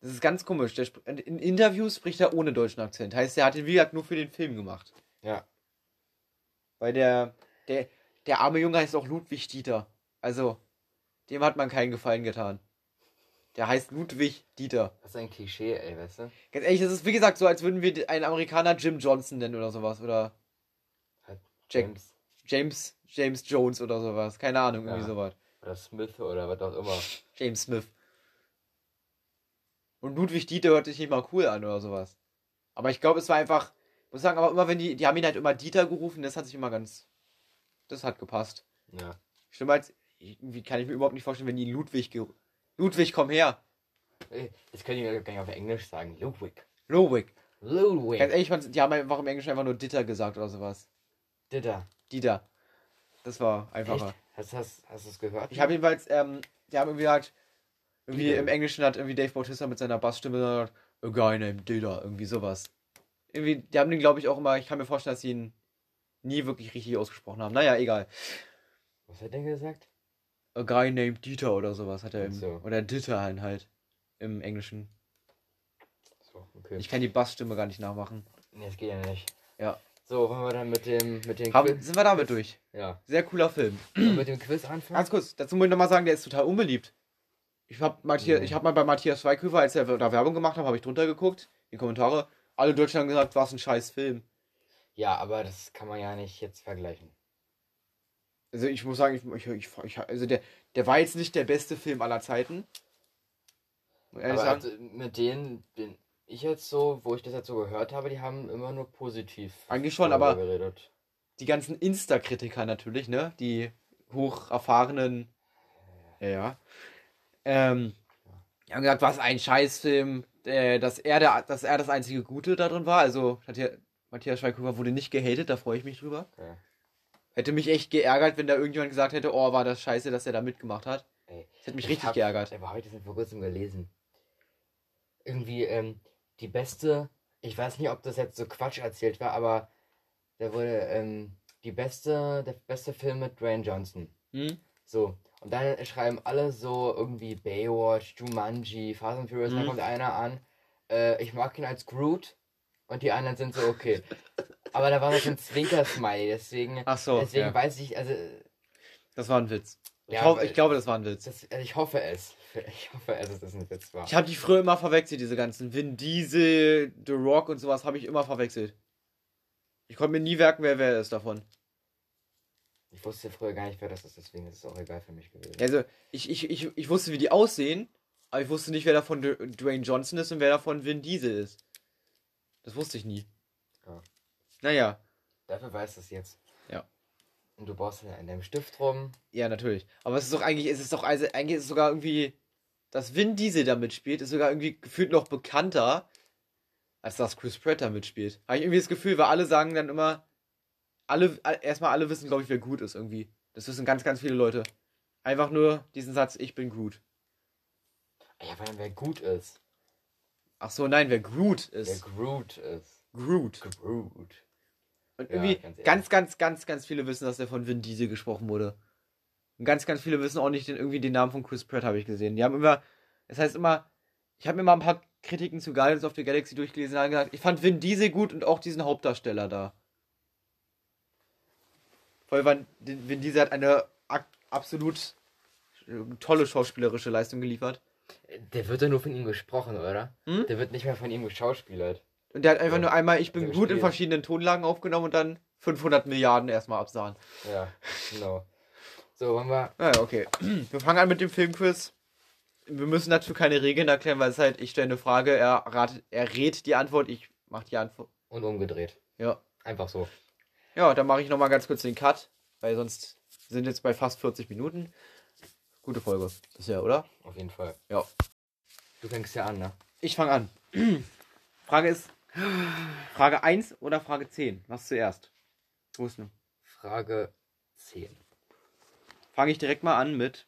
Das ist ganz komisch. Der, in Interviews spricht er ohne deutschen Akzent. Heißt, er hat den, wie gesagt, nur für den Film gemacht. Ja. Weil der, der, der arme Junge heißt auch Ludwig Dieter. Also, dem hat man keinen Gefallen getan. Der heißt Ludwig Dieter. Das ist ein Klischee, ey, weißt du? Ganz ehrlich, das ist wie gesagt so, als würden wir einen Amerikaner Jim Johnson nennen oder sowas. Oder Jack- James James, James Jones oder sowas. Keine Ahnung, irgendwie Ja. sowas. oder Smith oder was auch immer. James Smith. Und Ludwig Dieter hört sich nicht mal cool an oder sowas. Aber ich glaube, es war einfach, muss sagen, aber immer wenn die, die haben ihn halt immer Dieter gerufen, das hat sich immer ganz, das hat gepasst. Ja. Stimmt als, irgendwie kann ich mir überhaupt nicht vorstellen, wenn die Ludwig, Ludwig, komm her. Ey, Das könnte ich mir gar nicht auf Englisch sagen. Ludwig. Ludwig. Ludwig. Ganz ehrlich, die haben einfach im Englischen einfach nur Dieter gesagt oder sowas. Ditter. Dieter. Das war Echt? einfacher. Hast du hast, hast es gehört? Ich habe jedenfalls, ähm, die haben irgendwie gesagt, irgendwie im Englischen hat irgendwie Dave Bautista mit seiner Bassstimme gesagt, a guy named Dieter, irgendwie sowas. Irgendwie, die haben den, glaube ich, auch immer, ich kann mir vorstellen, dass sie ihn nie wirklich richtig ausgesprochen haben. Naja, egal. Was hat der gesagt? A guy named Dieter oder sowas hat er im, so. oder Dieter halt, halt im Englischen. So, okay. Ich kann die Bassstimme gar nicht nachmachen. nee, das geht ja nicht. Ja. So, wollen wir dann mit dem, mit dem Haben, Quiz. sind wir damit durch? Ja. Sehr cooler Film. Mit dem Quiz anfangen? Ganz kurz, dazu muss ich nochmal sagen, der ist total unbeliebt. Ich habe Matthias, ich hab mal bei Matthias Schweighöfer, als er da Werbung gemacht hat, habe ich drunter geguckt, die Kommentare. Alle Deutschen haben gesagt, was ein scheiß Film. Ja, aber das kann man ja nicht jetzt vergleichen. Also ich muss sagen, ich, ich, ich, also der, der war jetzt nicht der beste Film aller Zeiten. Aber also mit denen, den ich jetzt so, wo ich das jetzt so gehört habe, die haben immer nur positiv Eigentlich schon, aber geredet. die ganzen Insta-Kritiker natürlich, ne? Die hoch erfahrenen. Ja, ja. Ähm, die haben gesagt, was ein Scheißfilm, äh, dass er der, dass er das einzige Gute darin war. Also Matthias, Matthias Schweighöfer wurde nicht gehatet, da freue ich mich drüber. Okay. Hätte mich echt geärgert, wenn da irgendjemand gesagt hätte, oh, war das scheiße, dass er da mitgemacht hat. Ey, Das hätte mich ich richtig hab- geärgert. Habe heute das vor kurzem gelesen. Irgendwie, ähm, die beste, ich weiß nicht, ob das jetzt so Quatsch erzählt war, aber da wurde, ähm, die beste, der beste Film mit Dwayne Johnson. Hm? So. Und dann schreiben alle so irgendwie Baywatch, Jumanji, Fast and Furious, dann Mhm. kommt einer an, äh, ich mag ihn als Groot und die anderen sind so okay. Aber da war das ein Zwinker-Smiley, deswegen, Ach so, deswegen ja. weiß ich, also, Das war ein Witz. Ich, Ja, hoffe, weil- ich glaube, das war ein Witz. das, also ich hoffe es. Ich hoffe es, dass das ein Witz war. Ich habe die früher immer verwechselt, diese ganzen Vin Diesel, The Rock und sowas habe ich immer verwechselt. Ich konnte mir nie merken, wer wer ist davon. Ich wusste früher gar nicht, wer das ist, deswegen ist es auch egal für mich gewesen. Also, ich, ich, ich, ich wusste, wie die aussehen, aber ich wusste nicht, wer davon D- Dwayne Johnson ist und wer davon Vin Diesel ist. Das wusste ich nie. Ja. Naja, Dafür weißt du es jetzt. Ja. Und du baust dann an deinem Stift rum. ja, natürlich. Aber es ist doch eigentlich, es ist doch, also, eigentlich ist es sogar irgendwie, dass Vin Diesel da mitspielt, ist sogar irgendwie gefühlt noch bekannter, als dass Chris Pratt da mitspielt. Habe ich irgendwie das Gefühl, weil alle sagen dann immer, alle, all- erstmal alle wissen, glaube ich, wer gut ist irgendwie. Das wissen ganz, ganz viele Leute. Einfach nur diesen Satz, ich bin Groot. Ja, weil wer gut ist. Ach so, nein, wer Groot Wer ist. Groot ist. Groot. Groot. Und Ja, irgendwie ganz ehrlich. ganz, ganz, ganz, ganz viele wissen, dass der von Vin Diesel gesprochen wurde. Und ganz, ganz viele wissen auch nicht den, irgendwie den Namen von Chris Pratt, habe ich gesehen. Die haben immer, das heißt immer, ich habe mir mal ein paar Kritiken zu Guardians of the Galaxy durchgelesen und gesagt, ich fand Vin Diesel gut und auch diesen Hauptdarsteller da. Voll, Vin Vin Diesel hat eine absolut äh, tolle schauspielerische Leistung geliefert. Der wird ja nur von ihm gesprochen, oder? Hm? Der wird nicht mehr von ihm geschauspielert. Und der hat einfach Ja. nur einmal, ich bin gut in verschiedenen Tonlagen aufgenommen und dann 500 Milliarden erstmal absahen. Ja, genau. So, wollen wir. Naja, okay. Wir fangen an mit dem Filmquiz. Wir müssen dazu keine Regeln erklären, weil es halt, ich stelle eine Frage, er, ratet, er rät die Antwort, ich mache die Antwort. Und umgedreht. Ja. Einfach so. Ja, dann mache ich nochmal ganz kurz den Cut, weil sonst sind jetzt bei fast 40 Minuten. Gute Folge. Bisher, oder? Auf jeden Fall. Ja. Du fängst ja an, ne? Ich fange an. Frage ist, Frage 1 oder Frage 10? Was zuerst? Wo ist denn? Frage 10. fange ich direkt mal an mit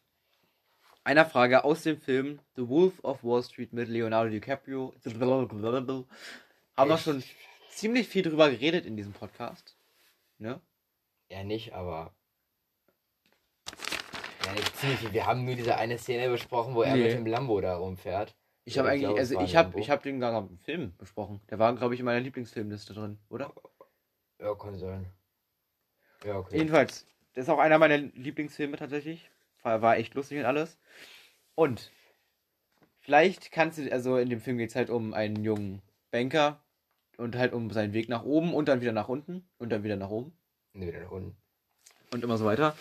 einer Frage aus dem Film The Wolf of Wall Street mit Leonardo DiCaprio. Haben wir schon ziemlich viel drüber geredet in diesem Podcast. Ne? Ja, nicht, aber. Ja, nicht ziemlich viel. Wir haben nur diese eine Szene besprochen, wo er Nee. mit dem Lambo da rumfährt. Ich habe ich eigentlich, also ich habe ich hab den gar im Film besprochen. Der war, glaube ich, in meiner Lieblingsfilmliste drin, oder? Ja, kann sein. Ja, okay. Jedenfalls, das ist auch einer meiner Lieblingsfilme tatsächlich. War, war echt lustig und alles. Und vielleicht kannst du, also in dem Film geht es halt um einen jungen Banker und halt um seinen Weg nach oben und dann wieder nach unten und dann wieder nach oben Nee, wieder nach unten. und immer so weiter.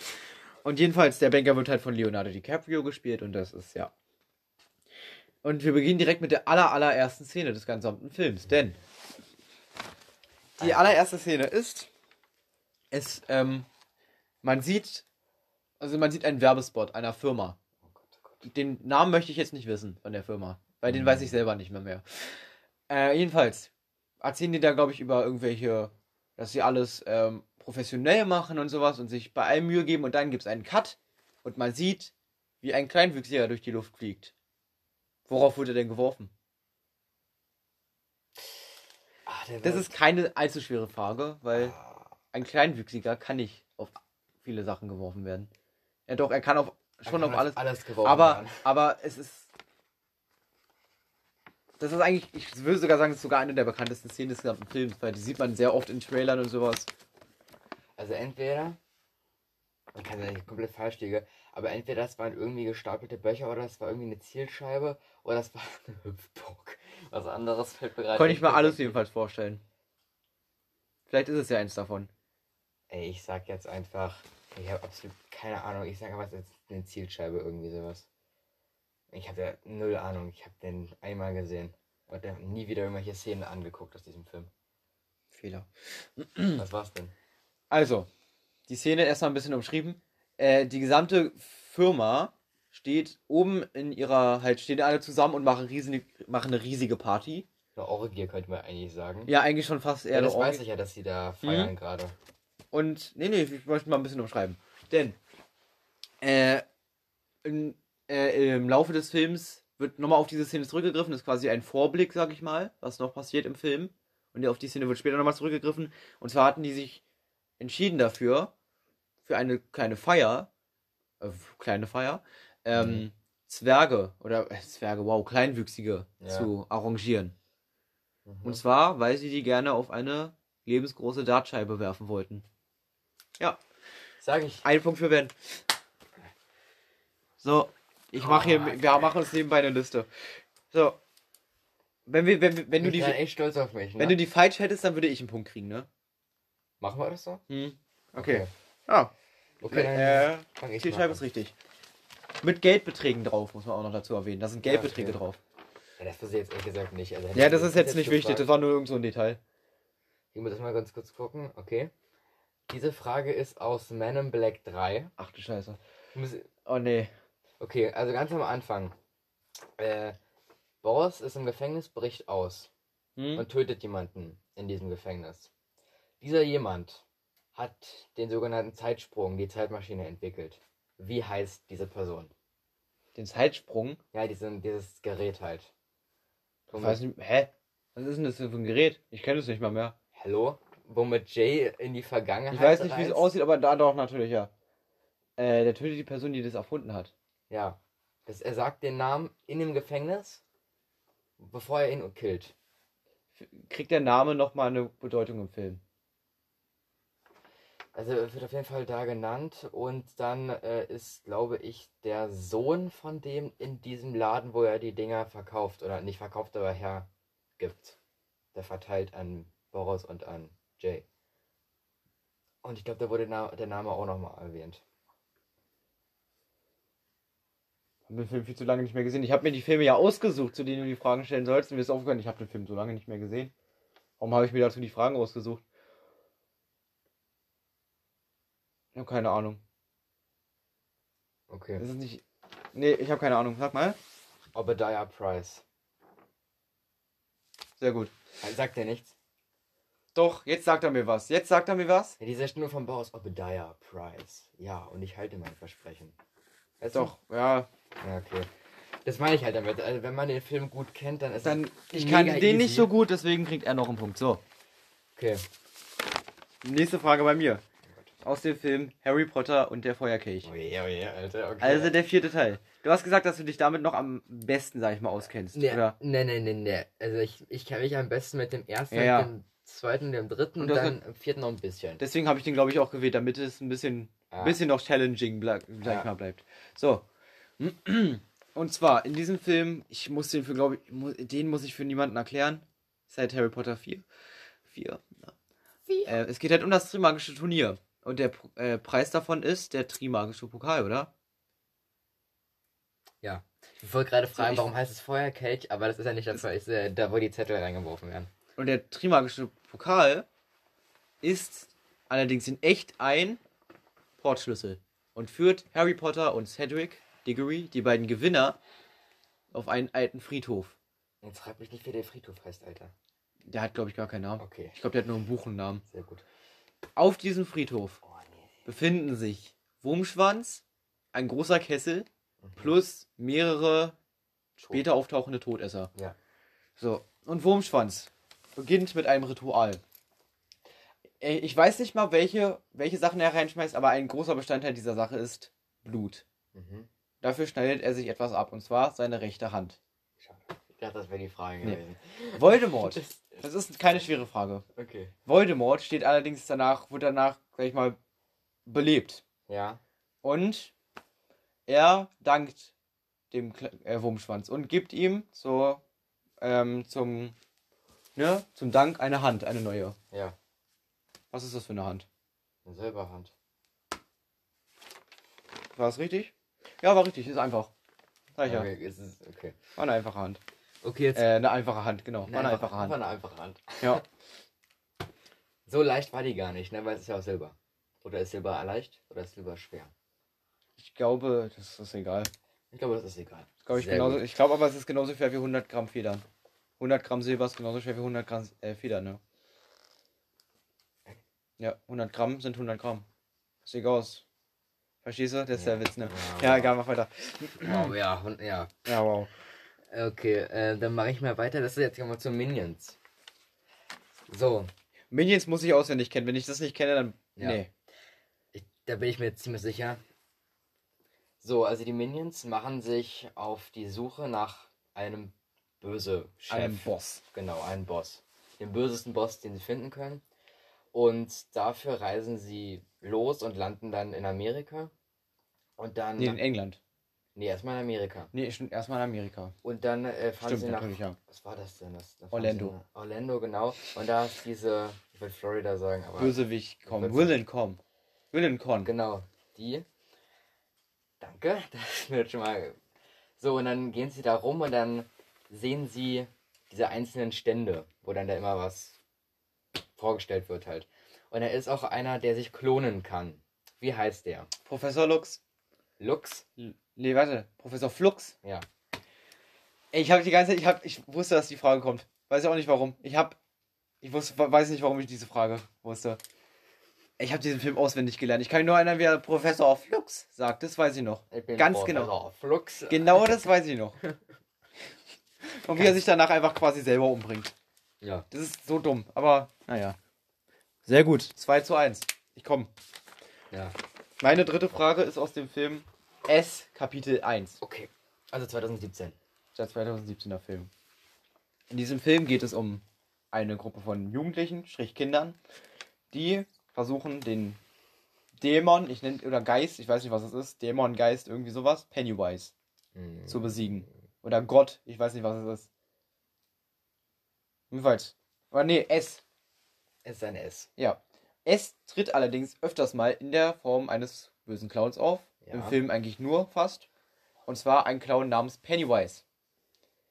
Und jedenfalls, der Banker wird halt von Leonardo DiCaprio gespielt und das ist ja. Und wir beginnen direkt mit der aller, allerersten Szene des gesamten Films, denn die allererste Szene ist, es, ähm, man sieht, also man sieht einen Werbespot einer Firma. Oh Gott, oh Gott. Den Namen möchte ich jetzt nicht wissen von der Firma, weil den Mhm. weiß ich selber nicht mehr mehr. Äh, jedenfalls erzählen die da, glaube ich, über irgendwelche, dass sie alles ähm, professionell machen und sowas und sich bei allem Mühe geben und dann gibt es einen Cut und man sieht, wie ein Kleinwüchsiger durch die Luft fliegt. Worauf wurde er denn geworfen? Der Das ist keine allzu schwere Frage, weil Ah, ein Kleinwüchsiger kann nicht auf viele Sachen geworfen werden. Ja doch, er kann auf, schon kann auf alles. alles geworfen Aber, werden. aber es ist. Das ist eigentlich, ich würde sogar sagen, es ist sogar eine der bekanntesten Szenen des gesamten Films, weil die sieht man sehr oft in Trailern und sowas. Also entweder, man kann ja nicht komplett falsch liegen, aber entweder das waren irgendwie gestapelte Becher oder das war irgendwie eine Zielscheibe oder das war eine Hüpfburg. Was anderes fällt mir gerade Konnte ich mir alles jedenfalls vorstellen. Vielleicht ist es ja eins davon. Ey, ich sag jetzt einfach, ich habe absolut keine Ahnung. Ich sag einfach, es ist eine Zielscheibe, irgendwie sowas. Ich habe ja null Ahnung. Ich habe den einmal gesehen und dann nie wieder irgendwelche Szenen angeguckt aus diesem Film. Fehler. Was war's denn? Also, die Szene erstmal ein bisschen umschrieben. Äh, die gesamte Firma steht oben in ihrer, halt stehen alle zusammen und machen, riesige, machen eine riesige Party. Eine Orgie könnte man eigentlich sagen. Ja, eigentlich schon fast eher Ja, das weiß Orgie. ich ja, dass sie da Mhm. feiern gerade. Und, nee, nee, ich möchte mal ein bisschen umschreiben. Denn, äh, in, äh, im Laufe des Films wird nochmal auf diese Szene zurückgegriffen. Das ist quasi ein Vorblick, sag ich mal, was noch passiert im Film. Und auf die Szene wird später nochmal zurückgegriffen. Und zwar hatten die sich entschieden dafür, für eine kleine Feier, äh, kleine Feier, ähm, Mhm. Zwerge, oder äh, Zwerge, wow, Kleinwüchsige Ja. zu arrangieren. Mhm. Und zwar, weil sie die gerne auf eine lebensgroße Dartscheibe werfen wollten. Ja, Sag ich. ein Punkt für Ben. So, ich mache hier, Oh, wir machen uns nebenbei eine Liste. So, wenn wir, wenn, wenn du ich die, bin echt stolz auf mich, ne? wenn du die falsch hättest, dann würde ich einen Punkt kriegen, ne? Machen wir das so? Hm. Okay. Okay, Ah, okay dann äh, fang ich Zielscheibe mal ist richtig. Mit Geldbeträgen drauf, muss man auch noch dazu erwähnen. Da sind Geldbeträge okay. drauf. Ja, das wusste ich jetzt ehrlich gesagt nicht. Also, Ja, ich- das ist jetzt nicht wichtig, das war nur irgend so ein Detail. Ich muss das mal ganz kurz gucken. Okay. Diese Frage ist aus Man in Black 3. Ach du Scheiße. Ich muss- Oh nee. Okay, also ganz am Anfang. Äh, Boris ist im Gefängnis, bricht aus Hm? und tötet jemanden in diesem Gefängnis. Dieser jemand hat den sogenannten Zeitsprung, die Zeitmaschine entwickelt. Wie heißt diese Person? Den Zeitsprung. Ja, diesen, dieses Gerät halt. Ich weiß nicht, hä? Was ist denn das für ein Gerät? Ich kenne es nicht mal mehr. Hallo? Womit Jay in die Vergangenheit Ich weiß nicht, wie es aussieht, aber da doch natürlich, ja. Äh, der tötet die Person, die das erfunden hat. Ja. Das, er sagt den Namen in dem Gefängnis, bevor er ihn killt. Kriegt der Name nochmal eine Bedeutung im Film? Also er wird auf jeden Fall da genannt und dann äh, ist, glaube ich, der Sohn von dem in diesem Laden, wo er die Dinger verkauft oder nicht verkauft, aber hergibt. Der verteilt an Boris und an Jay. Und ich glaube, da wurde der Name auch nochmal erwähnt. Hab den Film viel zu lange nicht mehr gesehen. Ich habe mir die Filme ja ausgesucht, zu denen du die Fragen stellen sollst. Und mir ist aufgefallen, ich habe den Film so lange nicht mehr gesehen. Warum habe ich mir dazu die Fragen ausgesucht? Ich habe keine Ahnung. Okay. Das ist nicht. Nee, ich habe keine Ahnung. Sag mal. Obadiah Price. Sehr gut. Sagt er nichts? Doch, jetzt sagt er mir was. Jetzt sagt er mir was. Ja, dieser Stimme von Boris Obadiah Price. Ja, und ich halte mein Versprechen. Weißt du? Doch, ja. Ja, okay. Das meine ich halt damit. Also, wenn man den Film gut kennt, dann ist Dann, es ich mega kann den easy. nicht so gut, deswegen kriegt er noch einen Punkt. So, Okay. nächste Frage bei mir. Aus dem Film Harry Potter und der Feuerkelch. Oh je, oh je, Alter. Okay. Also der vierte Teil. Du hast gesagt, dass du dich damit noch am besten, sag ich mal, auskennst. Nee, Oder? nee, nee, nee, nee. Also ich, ich kenne mich am besten mit dem ersten, Ja, ja. dem zweiten, dem dritten Und und das dann im vierten noch ein bisschen. Deswegen habe ich den, glaube ich, auch gewählt, damit es ein bisschen, Ja. bisschen noch challenging bleib, sag Ja. ich mal, bleibt. So. Und zwar, in diesem Film, ich muss den für, glaube ich, den muss ich für niemanden erklären. Seit Harry Potter 4. 4. Ja. Äh, es geht halt um das Trimagische Turnier. Und der äh, Preis davon ist der Trimagische Pokal, oder? Ja. Ich wollte gerade fragen, ich- warum heißt es Feuerkelch, aber das ist ja nicht das, ist, äh, da wo die Zettel reingeworfen werden. Und der Trimagische Pokal ist allerdings in echt ein Portschlüssel und führt Harry Potter und Cedric Diggory, die beiden Gewinner, auf einen alten Friedhof. Jetzt frag mich nicht, wie der Friedhof heißt, Alter. Der hat, glaube ich, gar keinen Namen. Okay, Ich glaube, der hat nur einen Buchennamen. sehr gut. Auf diesem Friedhof Oh, nee. befinden sich Wurmschwanz, ein großer Kessel Mhm. plus mehrere später auftauchende Todesser. Ja. So, und Wurmschwanz beginnt mit einem Ritual. Äh, Ich weiß nicht mal, welche, welche Sachen er reinschmeißt, aber ein großer Bestandteil dieser Sache ist Blut. Mhm. Dafür schneidet er sich etwas ab, und zwar seine rechte Hand. Schade. Ich dachte, das wäre die Frage Nee. gewesen. Voldemort. Das- Das ist keine schwere Frage. Okay. Voldemort steht allerdings danach, wird danach, sag ich mal, belebt. Ja. Und er dankt dem Kle- äh, Wurmschwanz und gibt ihm so ähm, zum, ne, zum Dank eine Hand, eine neue. Ja. Was ist das für eine Hand? Eine Silberhand. War es richtig? Ja, war richtig, ist einfach. Sag ich ja. Okay, ist es, okay. War eine einfache Hand. Okay, jetzt. Äh, eine einfache Hand, genau. War eine einfache War Hand. eine einfache Hand. Ja. So leicht war die gar nicht, ne? Weil es ist ja auch Silber. Oder ist Silber leicht oder ist Silber schwer? Ich glaube, das ist egal. Ich glaube, das ist egal. Das glaube ich genauso. Ich glaube aber, es ist genauso schwer wie 100 Gramm Federn. 100 Gramm Silber ist genauso schwer wie 100 Gramm äh, Federn, ne? Ja, 100 Gramm sind 100 Gramm. Sieht aus. Verstehst du? Das ist der. Witz, ne? Ja, Ja, wow. egal, mach weiter. Wow, ja, und, ja. Ja, wow. Okay, äh, dann mache ich mal weiter. Das ist jetzt mal zu Minions. So, Minions muss ich auswendig kennen. Wenn ich das nicht kenne, dann. Ja. Nee. ich, da bin ich mir ziemlich sicher. So, also die Minions machen sich auf die Suche nach einem böse Chef. Einem Boss. Genau, einen Boss. Den bösesten Boss, den sie finden können. Und dafür reisen sie los und landen dann in Amerika. Und dann. Nee, in England. nee, erstmal in Amerika. Nee, stimmt, erstmal in Amerika. Und dann äh, fahren Stimmt, sie nach. natürlich, ja. Was war das denn? Das, da fahren Orlando. Orlando, genau. Und da ist diese. Ich will Florida sagen, aber. Bösewicht, komm. Wird's- Willen, komm. Willen, komm. Genau, die. Danke, das wird schon mal. So, und dann gehen sie da rum und dann sehen sie diese einzelnen Stände, wo dann da immer was vorgestellt wird halt. Und er ist auch einer, der sich klonen kann. Wie heißt der? Professor Lux. Lux? Nee, warte. Professor Flux. Ja. Ey, ich habe die ganze Zeit, ich, hab, ich wusste, dass die Frage kommt. Weiß ja auch nicht warum. Ich habe, ich wusste, weiß nicht, warum ich diese Frage wusste. Ich habe diesen Film auswendig gelernt. Ich kann mich nur erinnern, wie der Professor Flux sagt. Das weiß ich noch. Ich bin Ganz Professor genau. Flux. Genau das weiß ich noch. Und wie er sich danach einfach quasi selber umbringt. Ja. Das ist so dumm. Aber, naja. Sehr gut. 2 zu 1. Ich komme. Ja. Meine dritte Frage ist aus dem Film S, Kapitel 1. Okay. Also 2017. Der 2017er Film. In diesem Film geht es um eine Gruppe von Jugendlichen, Strich Kindern, die versuchen, den Dämon, ich nenne, oder Geist, ich weiß nicht, was es ist, Dämon, Geist, irgendwie sowas, Pennywise Hm. zu besiegen. Oder Gott, ich weiß nicht, was es ist. Jedenfalls. Oder nee, S. Es ist ein S. Ja. S tritt allerdings öfters mal in der Form eines bösen Clowns auf. Ja. Im Film eigentlich nur fast. Und zwar ein Clown namens Pennywise.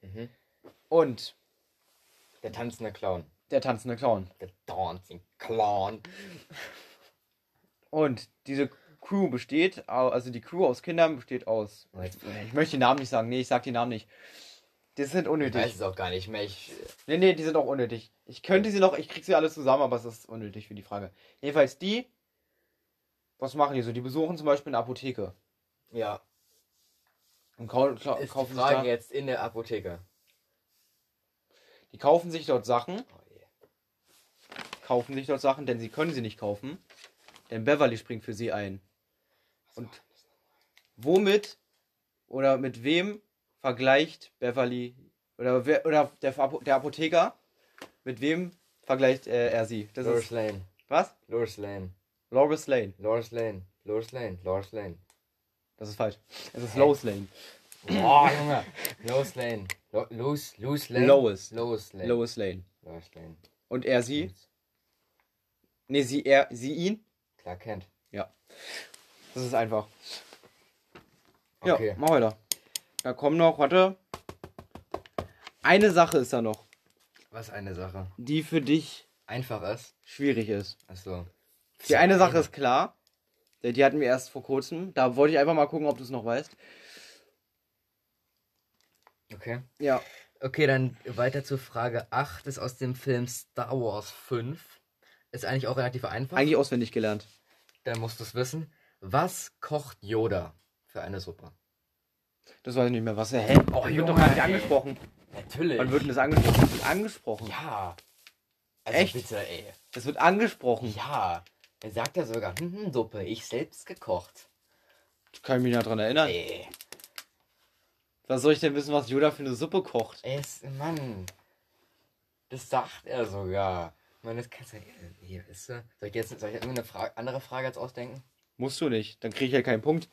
Mhm. Und Der tanzende Clown. der tanzende Clown. Der Dancing Clown. Und diese Crew besteht, also die Crew aus Kindern besteht aus. Ich möchte die Namen nicht sagen. Nee, ich sag die Namen nicht. Die sind Ich unnötig. weiß es auch gar nicht mehr. Ich, Nee, nee, die sind auch unnötig. Ich könnte sie noch, ich krieg sie alle zusammen, aber es ist unnötig für die Frage. Jedenfalls die, was machen die so? Die besuchen zum Beispiel eine Apotheke. ja. Und kau kau Ist die kaufen sich Frage da, jetzt in der Apotheke. die kaufen sich dort Sachen, Oh je. kaufen sich dort Sachen, denn sie können sie nicht kaufen. Denn Beverly springt für sie ein. Und womit oder mit wem vergleicht Beverly oder wer, oder der, der Apotheker mit wem vergleicht äh, er sie? Das Loris ist Lane. was? Loris Lane. Loris Lane. Loris Lane. Loris Lane. Loris Lane. Das ist falsch. Es ist Hä? Lois Lane. Oh, Junge. Lois Lane. Lo Lois, Lois Lane. Lois. Lois Lane. Lois Lane. Lois Lane. Und er sie? Nee, sie er sie ihn? Klar kennt. Das ist einfach. Okay. Ja, mach weiter. Da kommen noch, warte. Eine Sache ist da noch, Was eine Sache. die für dich Einfach ist. schwierig ist. Achso. Die eine Sache ist klar. Die die hatten wir erst vor kurzem. Da wollte ich einfach mal gucken, ob du es noch weißt. Okay. Ja. Okay, dann weiter zur Frage 8. Ist aus dem Film Star Wars 5. Ist eigentlich auch relativ einfach. Eigentlich auswendig gelernt. Dann musst du es wissen. Was kocht Yoda für eine Suppe? Das weiß ich nicht mehr. Was? Hä? Oh, das wird Junge, doch gar nicht angesprochen. Natürlich. Wann wird denn das angesprochen? Das wird angesprochen. Ja. Also Echt? bitte, ey. Das wird angesprochen. Ja. Er sagt ja sogar, hm, hm, Suppe, ich selbst gekocht. Kann ich mich noch dran erinnern. Ey. Was soll ich denn wissen, was Yoda für eine Suppe kocht? Es, Mann. Das sagt er sogar. Mann, das kannst du. Hier, weißt du, soll ich jetzt soll ich irgendeine Fra andere Frage jetzt ausdenken? Musst du nicht. Dann kriege ich ja keinen Punkt.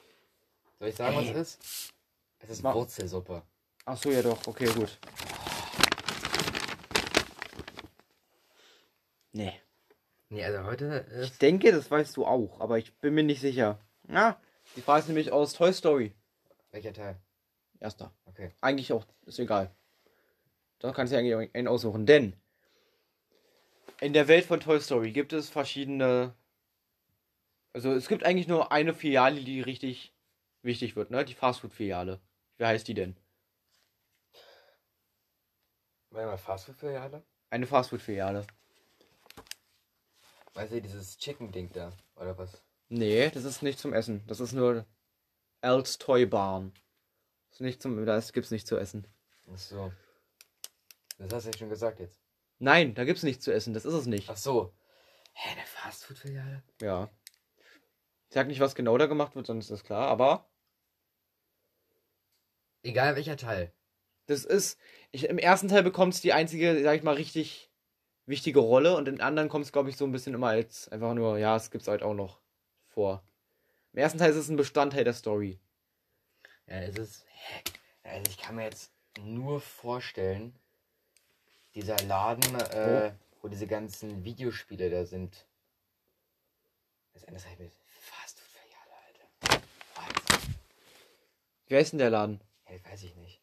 Soll ich sagen, was Ey. es ist? Es ist Mach. Wurzelsuppe. Ach so, ja doch. Okay, gut. Nee. Nee, also heute Ich ist. denke, das weißt du auch, aber ich bin mir nicht sicher. Ja, die Frage ist nämlich aus Toy Story. Welcher Teil? Erster. Okay. Eigentlich auch, ist egal. Da kannst du ja eigentlich einen aussuchen, denn in der Welt von Toy Story gibt es verschiedene. Also es gibt eigentlich nur eine Filiale, die richtig wichtig wird, ne? Die Fastfood-Filiale. Wie heißt die denn? Mal, Fastfood-Filiale? Eine Fastfood-Filiale. Weißt du, dieses Chicken-Ding da, oder was? Nee, das ist nicht zum Essen. Das ist nur Al's Toy Barn. Das ist nicht zum, das gibt's nicht zu essen. Ach so. Das hast du ja schon gesagt jetzt. Nein, da gibt's nichts zu essen. Das ist es nicht. Ach so. Hä, eine Fastfood-Filiale? Ja. Ich sag nicht, was genau da gemacht wird, sonst ist das klar, aber Egal welcher Teil. das ist. Ich, Im ersten Teil bekommt es die einzige, sag ich mal, richtig wichtige Rolle und im anderen kommt es, glaube ich, so ein bisschen immer als einfach nur, ja, es gibt's halt auch noch vor. Im ersten Teil ist es ein Bestandteil der Story. Ja, es ist. Hä? Also ich kann mir jetzt nur vorstellen, dieser Laden, äh, wo diese ganzen Videospiele da sind. Das ist halt mit Fastfood-Filiale, Alter. Was? Wie heißt denn der Laden? Das weiß ich nicht.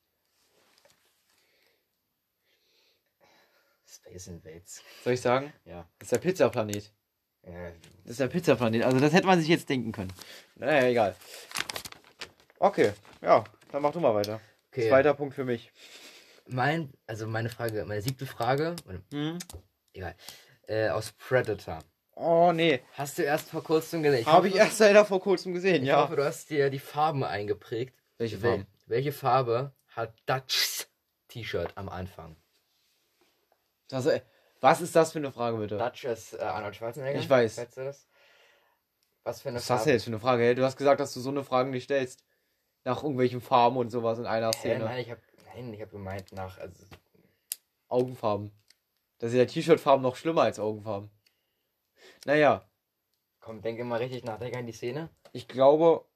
Space Invades. Soll ich sagen? Ja. Das ist der Pizzaplanet. ja. Das ist der Pizzaplanet. Also das hätte man sich jetzt denken können. Naja, egal. Okay, ja, dann mach du mal weiter. Okay. Zweiter Punkt für mich. Mein, also meine Frage, meine siebte Frage, oder, Hm? egal, äh, aus Predator. Oh, nee. Hast du erst vor kurzem gesehen? Habe ich erst leider vor kurzem gesehen, Ich ja. hoffe, du hast dir die Farben eingeprägt. Welche Wel- Farben? Welche Farbe hat Dutch's T-Shirt am Anfang? Also, äh, was ist das für eine Frage, bitte? Dutch ist äh, Arnold Schwarzenegger. Ich weiß. Weißt du das? Was für eine Was ist das Farbe? jetzt für eine Frage? Hey, du hast gesagt, dass du so eine Frage nicht stellst. Nach irgendwelchen Farben und sowas in einer Szene. nein, ich hab, nein, ich habe gemeint nach. Also, Augenfarben. Das ist ja T-Shirt-Farben noch schlimmer als Augenfarben. Naja, komm, denke mal richtig nach. Denk an die Szene. ich glaube.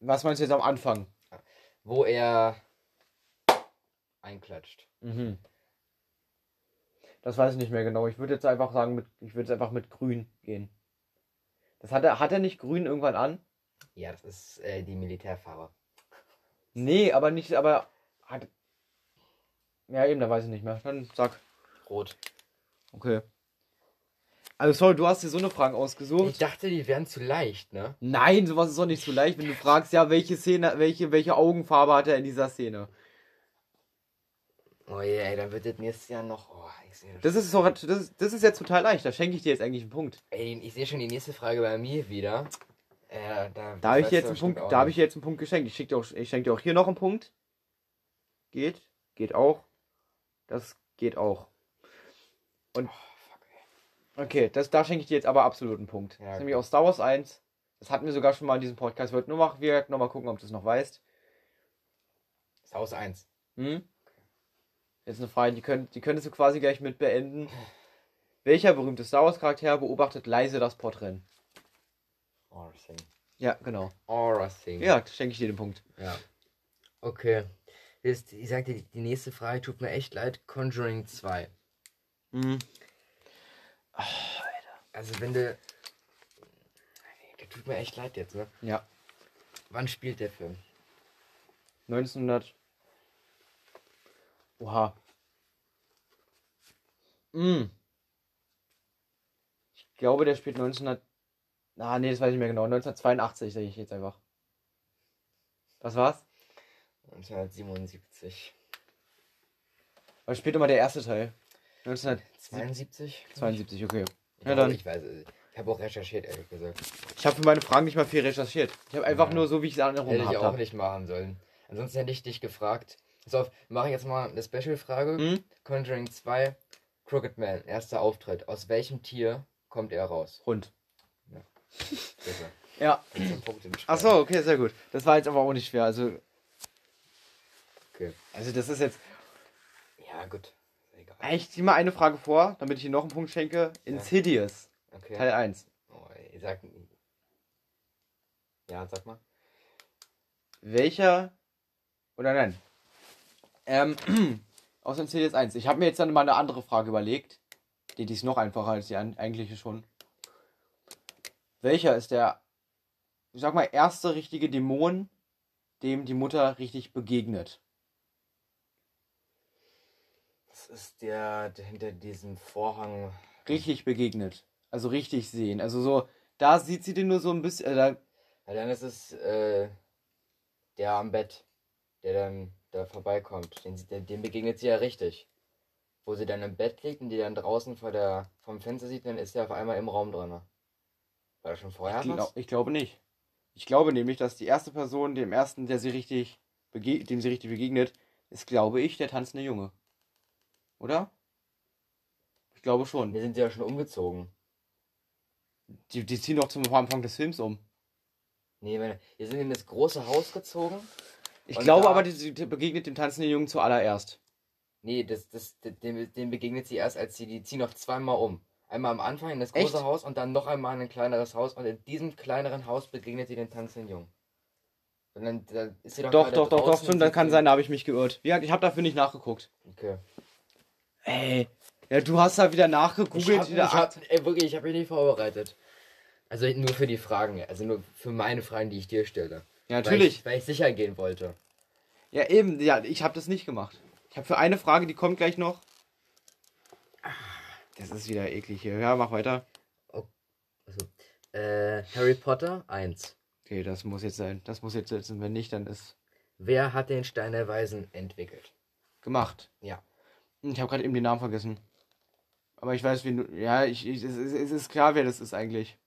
Was meinst du jetzt am Anfang? wo er einklatscht. Mhm. Das weiß ich nicht mehr genau. Ich würde jetzt einfach sagen, mit, ich würde jetzt einfach mit grün gehen. Das hat er, hat er nicht grün irgendwann an? Ja, das ist äh, die Militärfarbe. Nee, aber nicht, aber hat. Ja, eben, da weiß ich nicht mehr. Dann sag. Rot. Okay. Also, sorry, du hast dir so eine Frage ausgesucht. Ich dachte, die wären zu leicht, ne? Nein, sowas ist doch nicht so leicht, wenn du fragst, ja, welche Szene, welche, welche Augenfarbe hat er in dieser Szene? Oh je, ey, dann wird das nächstes Jahr noch. Oh, ich sehe Das ist doch, das ist, das ist jetzt total leicht, da schenke ich dir jetzt eigentlich einen Punkt. Ey, ich sehe schon die nächste Frage bei mir wieder. Äh, da Da habe ich jetzt du einen bestimmt Punkt, auch da habe ich jetzt einen Punkt geschenkt. Ich, schick dir auch, ich schenke dir auch hier noch einen Punkt. Geht, geht auch. Das geht auch. Ey. Okay, das, da schenke ich dir jetzt aber absolut einen Punkt. Ja, das ist nämlich okay. aus Star Wars 1. Das hatten wir sogar schon mal in diesem Podcast. Wollte nur mal, wir noch mal gucken, ob du es noch weißt. Das Haus 1. Hm? Jetzt eine Frage, die, könnt, die könntest du quasi gleich mit beenden. Welcher berühmte Star Wars Charakter beobachtet leise das Podrennen? Aura Thing. Ja, genau. Aura Thing. Ja, schenke ich dir den Punkt. Ja. Okay. Jetzt, ich sagte, die, die nächste Frage tut mir echt leid. Conjuring 2. Mhm. Also wenn du. Der tut mir echt leid jetzt, ne? Ja. Wann spielt der Film? 1900. Oha. Mm. Ich glaube, der spielt 1900. Ah, nee, das weiß ich nicht mehr genau. 1982 sage ich jetzt einfach. Was war's? 1977. Was spielt immer der erste Teil? 1972, 72? okay. Ich Ja, dann. Ich weiß. Ich habe auch recherchiert, ehrlich gesagt. Ich habe für meine Fragen nicht mal viel recherchiert. Ich habe einfach Ja. nur so, wie ich es Erinnerung Hätte ich auch habe. nicht machen sollen. Ansonsten hätte ich dich gefragt. Pass auf, wir machen jetzt mal eine Special-Frage. Hm? Conjuring 2, Crooked Man, erster Auftritt. Aus welchem Tier kommt er raus? Hund. Bitte. Ja. Kannst du einen Punkt hinschreiben. Ach so, okay, sehr gut. Das war jetzt aber auch nicht schwer. Also, Okay. also das ist jetzt. Ja, gut. Ich ziehe mal eine Frage vor, damit ich Ihnen noch einen Punkt schenke. Insidious, Okay. Teil 1. Oh, ey, sag. Ja, sag mal. Welcher. Oder nein. Ähm, aus Insidious 1. Ich habe mir jetzt dann mal eine andere Frage überlegt. Die, die ist noch einfacher als die eigentliche schon. Welcher ist der, ich sag mal, erste richtige Dämon, dem die Mutter richtig begegnet? Das ist der, der hinter diesem Vorhang. Richtig begegnet. Also richtig sehen. Also so, da sieht sie den nur so ein bisschen. Äh, da, Ja, dann ist es äh, der am Bett, der dann da vorbeikommt. Den, dem begegnet sie ja richtig. Wo sie dann im Bett liegt und die dann draußen vor der, vom Fenster sieht, dann ist er auf einmal im Raum drin. War das schon vorher ich, glaub, ich glaube nicht. Ich glaube nämlich, dass die erste Person, dem ersten, der sie richtig dem sie richtig begegnet, ist, glaube ich, der tanzende Junge. Oder? Ich glaube schon. Wir sind ja schon umgezogen. Die, die ziehen doch zum Anfang des Films um. Nee, wir wir sind in das große Haus gezogen. Ich glaube aber, die, die begegnet dem tanzenden Jungen zuallererst. Nee, das, das, dem, dem begegnet sie erst, als sie, die ziehen noch zweimal um. Einmal am Anfang in das große Echt? Haus und dann noch einmal in ein kleineres Haus und in diesem kleineren Haus begegnet sie den tanzenden Jungen. Und dann da ist sie doch Doch, doch, doch, doch, stimmt, sieht kann sein, da habe ich mich geirrt. Ja, ich habe dafür nicht nachgeguckt. Okay. Ey, ja, du hast da wieder Ich nachgegoogelt. hab, wieder ich hab, ey, wirklich, ich habe mich nicht vorbereitet. Also nur für die Fragen, also nur für meine Fragen, die ich dir stelle. ja, natürlich. Weil ich, weil ich sicher gehen wollte. Ja, eben, ja, ich habe das nicht gemacht. Ich habe für eine Frage, die kommt gleich noch. Das ist wieder eklig hier. Ja, mach weiter. Also, äh, Harry Potter 1. Okay, das muss jetzt sein. Das muss jetzt sein. Wenn nicht, dann ist Wer hat den Stein der Weisen entwickelt? gemacht. Ja. Ich habe gerade eben den Namen vergessen. Aber ich weiß, wie. du- Ja, ich, ich, es, ist- es ist klar, wer das ist eigentlich.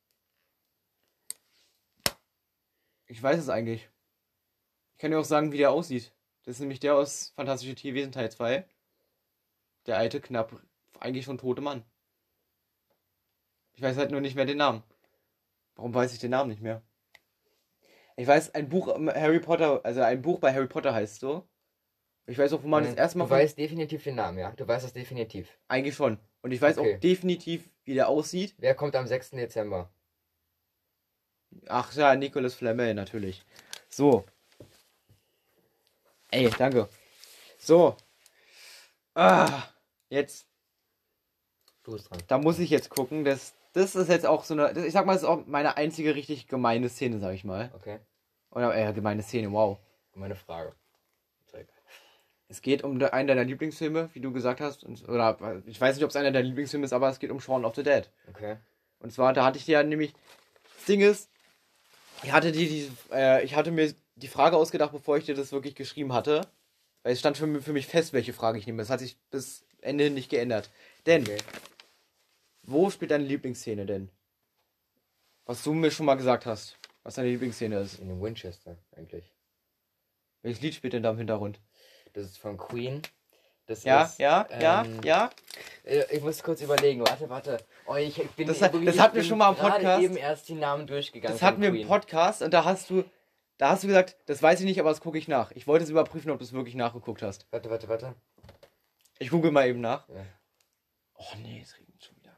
Ich weiß es eigentlich. Ich kann dir auch sagen, wie der aussieht. Das ist nämlich der aus Fantastische Tierwesen Teil 2. Der alte, knapp, eigentlich schon tote Mann. Ich weiß halt nur nicht mehr den Namen. Warum weiß ich den Namen nicht mehr? Ich weiß, ein Buch ähm, Harry Potter, also ein Buch bei Harry Potter heißt so. Ich weiß auch, wo man das erste Mal du weißt definitiv den Namen, ja? Du weißt das definitiv. Eigentlich schon. Und ich weiß Okay. auch definitiv, wie der aussieht. Wer kommt am 6. Dezember? Ach ja, Nicolas Flamel, natürlich. So. Ey, danke. So. Ah, jetzt, Du bist dran. da muss ich jetzt gucken. Das, das ist jetzt auch so eine, ich sag mal, das ist auch meine einzige richtig gemeine Szene, sag ich mal. Okay. Oder, äh, gemeine Szene, wow. Meine Frage. Es geht um einen deiner Lieblingsfilme, wie du gesagt hast. Und, oder, ich weiß nicht, ob es einer deiner Lieblingsfilme ist, aber es geht um Shaun of the Dead. Okay. Und zwar, da hatte ich ja nämlich, das Ding ist, ich hatte die, die äh, ich hatte mir die Frage ausgedacht, bevor ich dir das wirklich geschrieben hatte. Weil es stand für, mich- für mich fest, welche Frage ich nehme. Das hat sich bis Ende hin nicht geändert. Denn, Okay. wo spielt deine Lieblingsszene denn? Was du mir schon mal gesagt hast, was deine Lieblingsszene ist. In Winchester, eigentlich. Welches Lied spielt denn da im Hintergrund? Das ist von Queen. Das Ja, ist, ja, ja, ähm, ja. Äh, Ich muss kurz überlegen. Warte, warte. Oh, ich, ich bin, Das hat- das hatten wir schon mal im Podcast. eben erst die Namen durchgegangen. Das hatten wir im. Podcast und da hast du, da hast du gesagt, das weiß ich nicht, aber das gucke ich nach. Ich wollte es überprüfen, ob du es wirklich nachgeguckt hast. Warte, warte, warte. Ich google mal eben nach. Ja. Oh nee, es regnet schon wieder.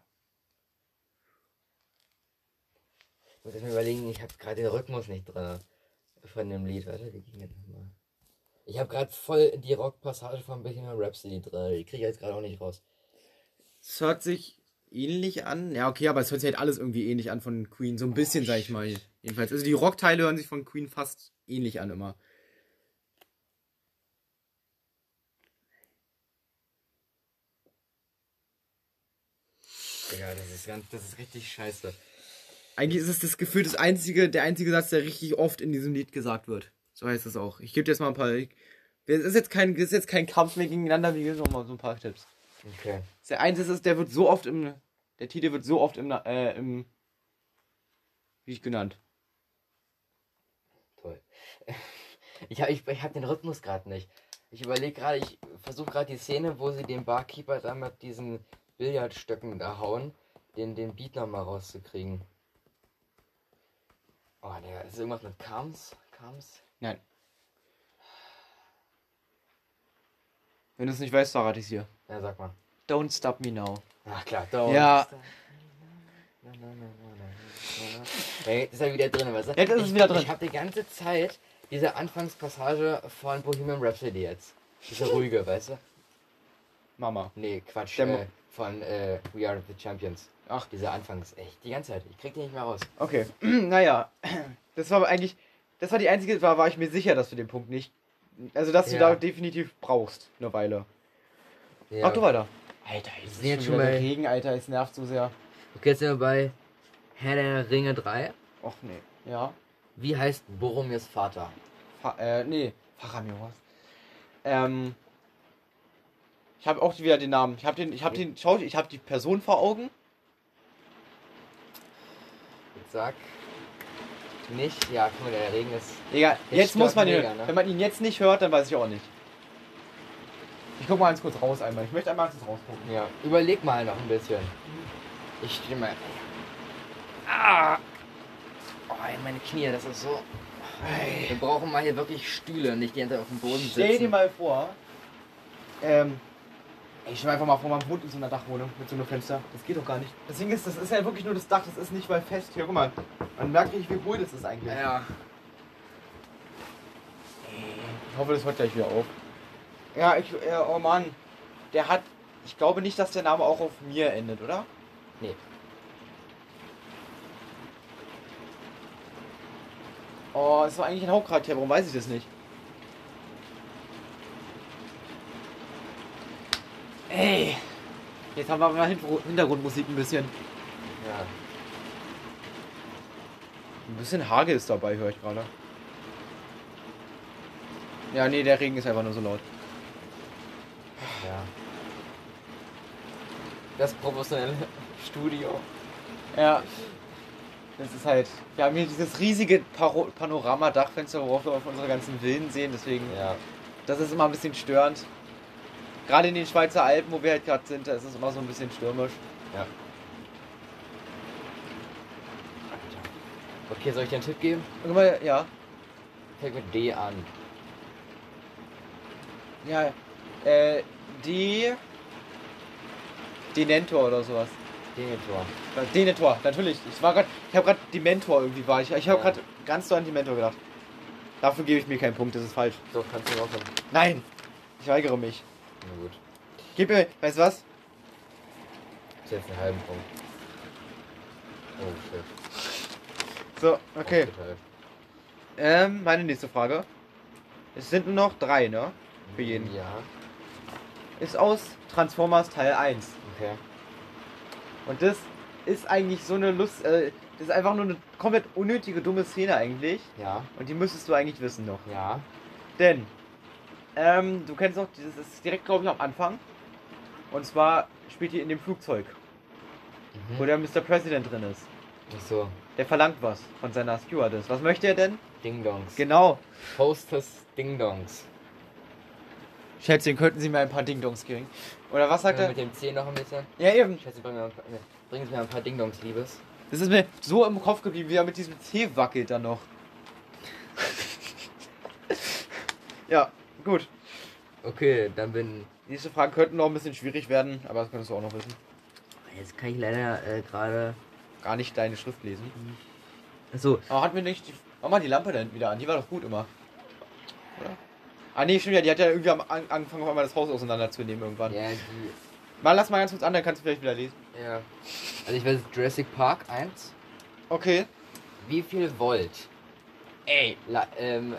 Ich muss erst mal überlegen, ich habe gerade den Rhythmus nicht drin. Von dem Lied. Warte, wie ging das nochmal? Ich habe gerade voll die Rockpassage von Bohemian Rhapsody drin. Die kriege ich jetzt gerade auch nicht raus. Es hört sich ähnlich an. Ja, okay, aber es hört sich halt alles irgendwie ähnlich an von Queen. So ein bisschen, sag ich mal. Jedenfalls. Also die Rockteile hören sich von Queen fast ähnlich an immer. Digga, das ist ganz, das ist richtig scheiße. Eigentlich ist es das Gefühl, das einzige, der einzige Satz, der richtig oft in diesem Lied gesagt wird. So heißt es auch. Ich gebe dir jetzt mal ein paar. Ich, es ist jetzt kein, es ist jetzt kein Kampf mehr gegeneinander, wie noch mal so ein paar Tipps. Okay. Der einzige ist, der wird so oft im. Der Titel wird so oft im, äh, im. Wie ich genannt. Toll. Ich habe ich, ich hab den Rhythmus gerade nicht. Ich überlege gerade, ich versuche gerade die Szene, wo sie den Barkeeper da mit diesen Billardstöcken da hauen, den, den Beat nochmal rauszukriegen. Oh, Digga, ist irgendwas mit Kams? Kams? Nein. Wenn du es nicht weißt, verrate ich es dir. Ja, sag mal. Don't stop me now. Ach klar, don't Ja. stop. Na, na, na, ist er wieder drin, weißt du? Jetzt ist es wieder drin. Ich habe die ganze Zeit diese Anfangspassage von Bohemian Rhapsody jetzt. Diese ruhige, weißt du? Mama. Nee, Quatsch. Äh, von äh, We Are the Champions. Ach. Diese Anfangs. Echt, die ganze Zeit. Ich krieg die nicht mehr raus. Okay. naja. Das war aber eigentlich. Das war die einzige, war, war ich mir sicher, dass du den Punkt nicht. Also, dass du Ja. da definitiv brauchst. Eine Weile. Ja. Mach du weiter. Alter, jetzt sind jetzt schon bei- Regen, Alter, es nervt so sehr. Okay, jetzt sind wir bei Herr der Ringe 3. Och nee. Ja. Wie heißt Boromirs Vater? Fa äh, nee. Faramir, was? Ähm. Ich habe auch wieder den Namen. Ich habe den, ich habe den, schau, ich habe die Person vor Augen. Jetzt sag. Nicht. Ja, guck mal, der Regen ist. Egal, jetzt muss man ihn mega, hören. ne? Wenn man ihn jetzt nicht hört, dann weiß ich auch nicht. Ich guck mal ganz kurz raus einmal. Ich möchte einmal ganz kurz rausgucken. Ja. Überleg mal noch ein bisschen. Ich stehe mal. Ah! Oh, meine Knie, das ist so. Wir brauchen mal hier wirklich Stühle, nicht die ganze Zeit auf dem Boden sitzen. Stell dir mal vor, ähm, ey, stell mir einfach mal vor, man wohnt in so einer Dachwohnung mit so einem Fenster. Das geht doch gar nicht. Deswegen ist das ist ja wirklich nur das Dach, das ist nicht mal fest. Hier, guck mal. Man merkt nicht, wie ruhig das ist eigentlich. Ja. Ich hoffe, das hört gleich wieder auf. Ja, ich, äh, oh Mann. Der hat, ich glaube nicht, dass der Name auch auf mir endet, oder? Nee. Oh, es war eigentlich ein Hauptcharakter, warum weiß ich das nicht? Ey! Jetzt haben wir mal Hinter- Hintergrundmusik ein bisschen. Ja. Ein bisschen Hagel ist dabei, höre ich gerade. Ja, nee, der Regen ist einfach nur so laut. Ja. Das professionelle Studio. Ja. Das ist halt. Wir haben hier dieses riesige Panoramadachfenster, worauf wir auf unsere ganzen Villen sehen, deswegen. Ja. Das ist immer ein bisschen störend. Gerade in den Schweizer Alpen, wo wir halt gerade sind, da ist es immer so ein bisschen stürmisch. Ja. Okay, soll ich dir einen Tipp geben? Mal, ja. Fängt mit D an. Ja. Äh, die. Denentor oder sowas. Denethor. Äh, Denentor, natürlich. Ich war gerade. Ich habe gerade Dementor irgendwie war ich. Ich habe Ja. gerade ganz doll an Dementor gedacht. Dafür gebe ich mir keinen Punkt, das ist falsch. So, kannst du aufhören. Nein! Ich weigere mich. Na gut. Gib mir, weißt du was? Ist jetzt einen halben Punkt. Oh shit. So, okay. Ähm, meine nächste Frage. Es sind nur noch drei, ne? Für jeden. Ja. Ist aus Transformers Teil 1. Okay. Und das ist eigentlich so eine Lust. Äh, das ist einfach nur eine komplett unnötige, dumme Szene eigentlich. Ja. Und die müsstest du eigentlich wissen noch. Ja. Denn, ähm, du kennst auch, dieses ist direkt, glaube ich, am Anfang. Und zwar spielt die in dem Flugzeug, wo Mhm. der Mr. President drin ist. Ach so. Der verlangt was von seiner Stewardess. Was möchte er denn? Ding-Dongs. Genau. Hostess Ding-Dongs. Schätzchen, könnten Sie mir ein paar Ding-Dongs kriegen? Oder was sagt er? Mit dem C noch ein bisschen. Ja, eben. Schätze, bring mir, ein paar- ne, bringen Sie mir ein paar Ding-Dongs, Liebes. Das ist mir so im Kopf geblieben, wie er mit diesem C wackelt dann noch. ja, gut. Okay, dann bin. Nächste Fragen könnten noch ein bisschen schwierig werden, aber das könntest du auch noch wissen. Jetzt kann ich leider äh, gerade. Gar nicht deine Schrift lesen. Achso. Aber hat mir nicht. Die, mach mal die Lampe da hinten wieder an, die war doch gut immer. Oder? Ah nee, stimmt ja, die hat ja irgendwie am An- angefangen, auf einmal das Haus auseinanderzunehmen irgendwann. Ja, die. Mal lass mal ganz kurz an, dann kannst du vielleicht wieder lesen. Ja. Also ich weiß Jurassic Park 1. Okay. Wie viel Volt? Ey. La, ähm,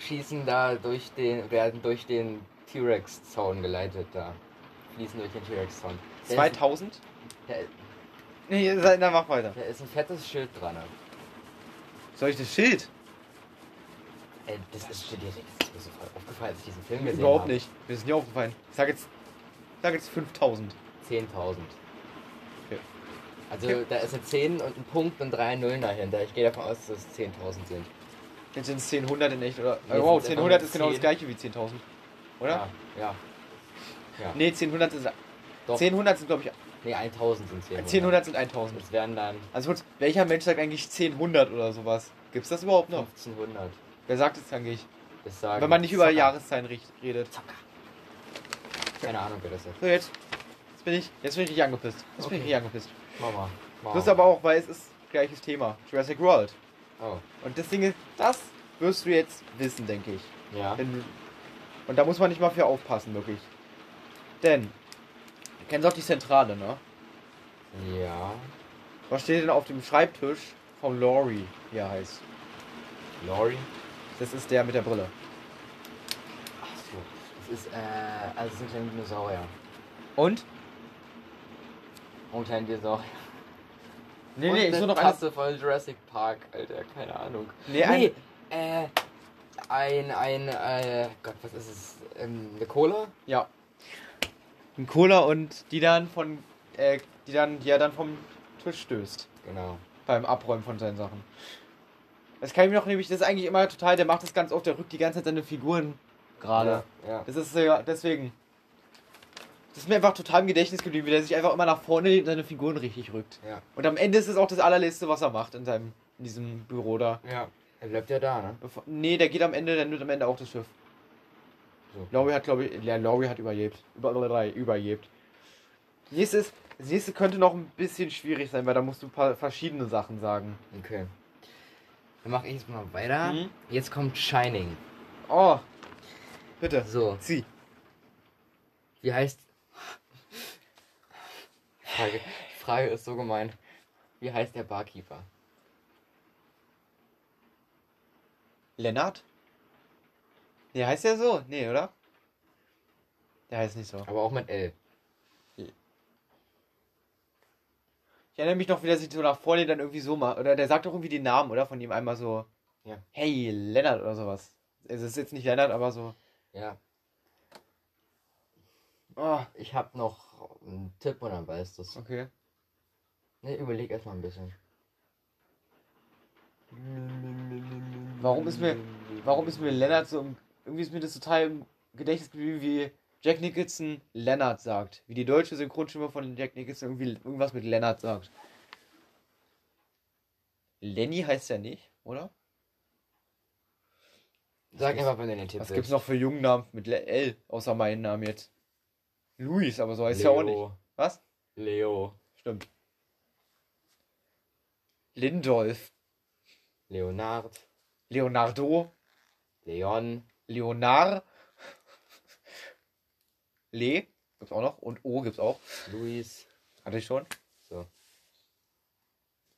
schießen da durch den. werden durch den T-Rex-Zaun geleitet da. Fließen durch den T-Rex-Zaun. Da ist- 2000? Da, Nee, dann mach weiter. da ist ein fettes Schild dran. Soll ich das Schild? Ey, das ist, das ist mir sofort aufgefallen, als ich diesen Film gesehen Überhaupt habe. nicht. Mir ist nie aufgefallen. Ich sag jetzt. Ich sag jetzt 5000. 10.000. Okay. Also Okay. da ist eine 10 und ein Punkt und drei Nullen dahinter. Ich gehe davon aus, dass es 10.000 sind. Jetzt sind es 1000 in echt, oder? Nee, wow, sind 1000 einfach ist genau das 10. gleiche wie 10.000. Oder? Ja, ja. ja. Nee, 1000 ist. Doch. 1000 sind, glaube ich. Nee, 1000 sind 10. 1000 sind 1000. Das wären dann Also kurz, welcher Mensch sagt eigentlich 1000 oder sowas? Gibt's das überhaupt noch? 1500. Wer sagt es eigentlich? Das sagen Wenn man nicht über Zocker. Jahreszahlen richt- redet. Zocker. Keine Ahnung, wer das ist. So, jetzt. Jetzt bin ich, jetzt bin ich richtig angepisst. Jetzt bin ich Okay. richtig angepisst. Mama. Mama. Das ist aber auch, weil es ist gleiches Thema. Jurassic World. Oh, Und das Ding ist, das wirst du jetzt wissen, denke ich. ja. Wenn du, und da muss man nicht mal für aufpassen, wirklich. Denn, du kennst auch die Zentrale, ne? Ja. Was steht denn auf dem Schreibtisch von Laurie, wie er heißt? Lori. Das ist der mit der Brille. Ach so. Das ist, äh, also es sind kleine Dinosaurier. Und? Und kleine Dinosaurier. Nee, nee, ich eine suche noch eine. Tasse von Jurassic Park, Alter, keine Ahnung. Nee, ein, Nee, äh, ein, ein, äh, Gott, was ist es? Ähm, eine Cola? Ja. Ein Cola und die dann von, äh, die dann, die er dann vom Tisch stößt. Genau. Beim Abräumen von seinen Sachen. Das kann ich mir noch nämlich, das ist eigentlich immer total, der macht das ganz oft, der rückt die ganze Zeit seine Figuren gerade. Ja, ja. Das ist ja, deswegen. Das ist mir einfach total im Gedächtnis geblieben, wie der sich einfach immer nach vorne legt und seine Figuren richtig rückt. Ja. Und am Ende ist es auch das allerletzte, was er macht in seinem, in diesem Büro da. Ja. Er bleibt ja da, ne? Bevor, nee, der geht am Ende, der nimmt am Ende auch das Schiff. So. Laurie hat, glaube ich, ja, Laurie hat überlebt. Über, überlebt. Nächstes, das nächste könnte noch ein bisschen schwierig sein, weil da musst du ein paar verschiedene Sachen sagen. Okay. Dann mache ich jetzt mal weiter. Mhm. Jetzt kommt Shining. Oh, bitte, So, zieh. wie heißt. Frage, Frage ist so gemein. Wie heißt der Barkeeper? Lennart? Nee, heißt der so? Nee, oder? Der heißt nicht so. Aber auch mit L. Ich erinnere mich noch, wie der sich so nach vorne dann irgendwie so macht. Oder der sagt doch irgendwie den Namen, oder? Von ihm einmal so. Ja. Hey, Lennart oder sowas. Es ist jetzt nicht Lennart, aber so. Ja. Oh, Ich hab noch einen Tipp und dann weißt du es. okay. Ne, überleg erstmal ein bisschen. Warum ist mir, warum ist mir Lennart so, irgendwie ist mir das total im Gedächtnis geblieben, wie Jack Nicholson Lennart sagt. Wie die deutsche Synchronstimme von Jack Nicholson irgendwie irgendwas mit Lennart sagt. Lenny heißt er nicht, oder? Sag einfach, wenn du den Tipp Was gibt's noch für Jungnamen mit L, außer meinen Namen jetzt? Luis, aber so heißt er auch nicht. Was? Leo. Stimmt. Lindolf. Leonard. Leonardo. Leon. Leonard. Le. Gibt's auch noch. Und O gibt's auch. Luis. Hatte ich schon. So.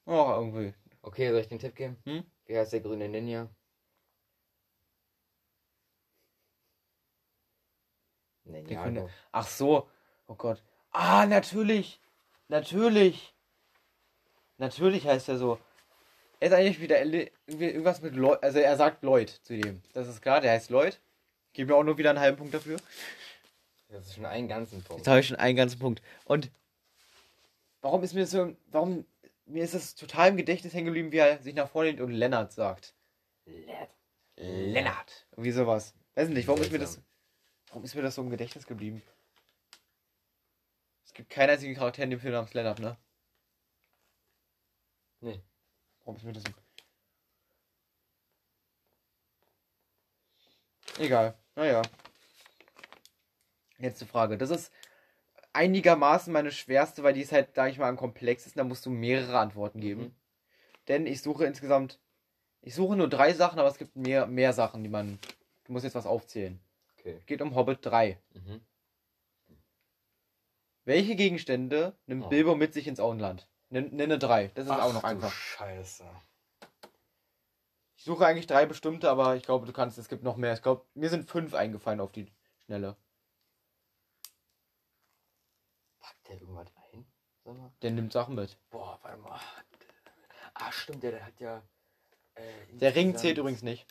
Oh, irgendwie. Okay, soll ich den Tipp geben? Hm? Wie heißt der grüne Ninja? Ninja. grüne- Ach so. Oh Gott. Ah, natürlich. Natürlich. Natürlich heißt er so. Er ist eigentlich wieder irgendwas mit Lloyd. Also er sagt Lloyd zu dem. Das ist klar, der heißt Lloyd. Gib mir auch nur wieder einen halben Punkt dafür. Das ist schon einen ganzen Jetzt Punkt. habe ich schon einen ganzen Punkt. Und warum ist mir das so, warum, mir ist das total im Gedächtnis hängen geblieben, wie er sich nach vorne lehnt und Lennart sagt. Led. Lennart. Irgendwie sowas. Weiß nicht, warum ist mir das. Warum ist mir das so im Gedächtnis geblieben? Es gibt keinen einzigen Charakter in dem Film namens Lennart, ne? Nee. Warum ist mir das so... Egal. Naja. Letzte Frage. Das ist einigermaßen meine schwerste, weil die ist halt, sag ich mal, am komplexesten. Da musst du mehrere Antworten geben. Mhm. Denn ich suche insgesamt. Ich suche nur drei Sachen, aber es gibt mehr, mehr Sachen, die man. Du musst jetzt was aufzählen. Okay. Geht um Hobbit 3. Mhm. Welche Gegenstände nimmt Oh. Bilbo mit sich ins Auenland? Nenn- Nenne drei. Das ist auch noch du einfach. Scheiße. Ich suche eigentlich drei bestimmte, aber ich glaube, du kannst. Es gibt noch mehr. Ich glaube, mir sind fünf eingefallen auf die Schnelle. Packt der irgendwas ein? Sag mal. Der nimmt Sachen mit. Boah, warte mal. Ah, stimmt, der, der hat ja. Äh, Der Ring zählt übrigens nicht.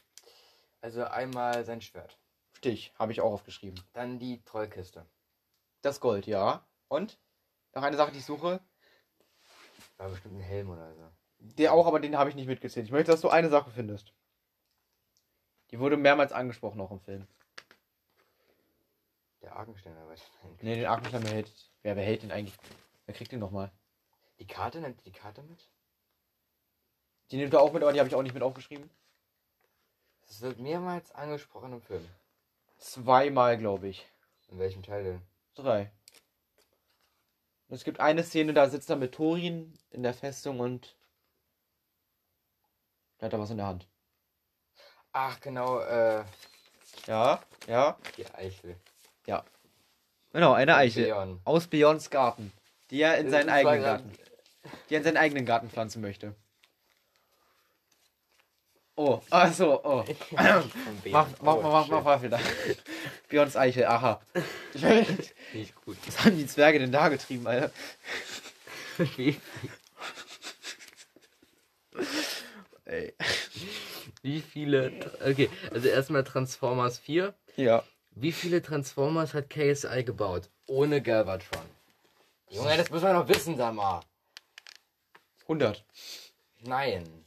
Also einmal sein Schwert. Stich, habe ich auch aufgeschrieben. Dann die Trollkiste. Das Gold, ja. Und? Noch eine Sache, die ich suche. War bestimmt ein Helm oder so. Der auch, aber den habe ich nicht mitgezählt. Ich möchte, dass du eine Sache findest. Die wurde mehrmals angesprochen auch im Film. Der Argenständer, weiß ich nicht. Ne, den Arkenstein behält. Wer behält den eigentlich? Wer kriegt den nochmal? Die Karte, nimmt die Karte mit? Die nimmt er auch mit, aber die habe ich auch nicht mit aufgeschrieben. Das wird mehrmals angesprochen im Film. Zweimal, glaube ich. In welchem Teil denn? Drei. Es gibt eine Szene, da sitzt er mit Thorin in der Festung und da hat er was in der Hand. Ach, genau, äh, Ja, ja. die Eichel. Genau, eine Eichel. Leon. Aus Beyonds Garten. Die er in seinen Das war eigenen Garten. Die er in seinen eigenen Garten pflanzen möchte. Oh, ach so, oh. Mach, mach, Oh, mach, mach, mach mal wieder. Beyonds Eichel, aha. Nicht gut. Was haben die Zwerge denn da getrieben, Alter? Ey. wie viele. Okay, also erstmal Transformers 4. Ja. Wie viele Transformers hat KSI gebaut? Ohne Galvatron. Junge, das müssen wir noch wissen, sag mal. 100. Nein.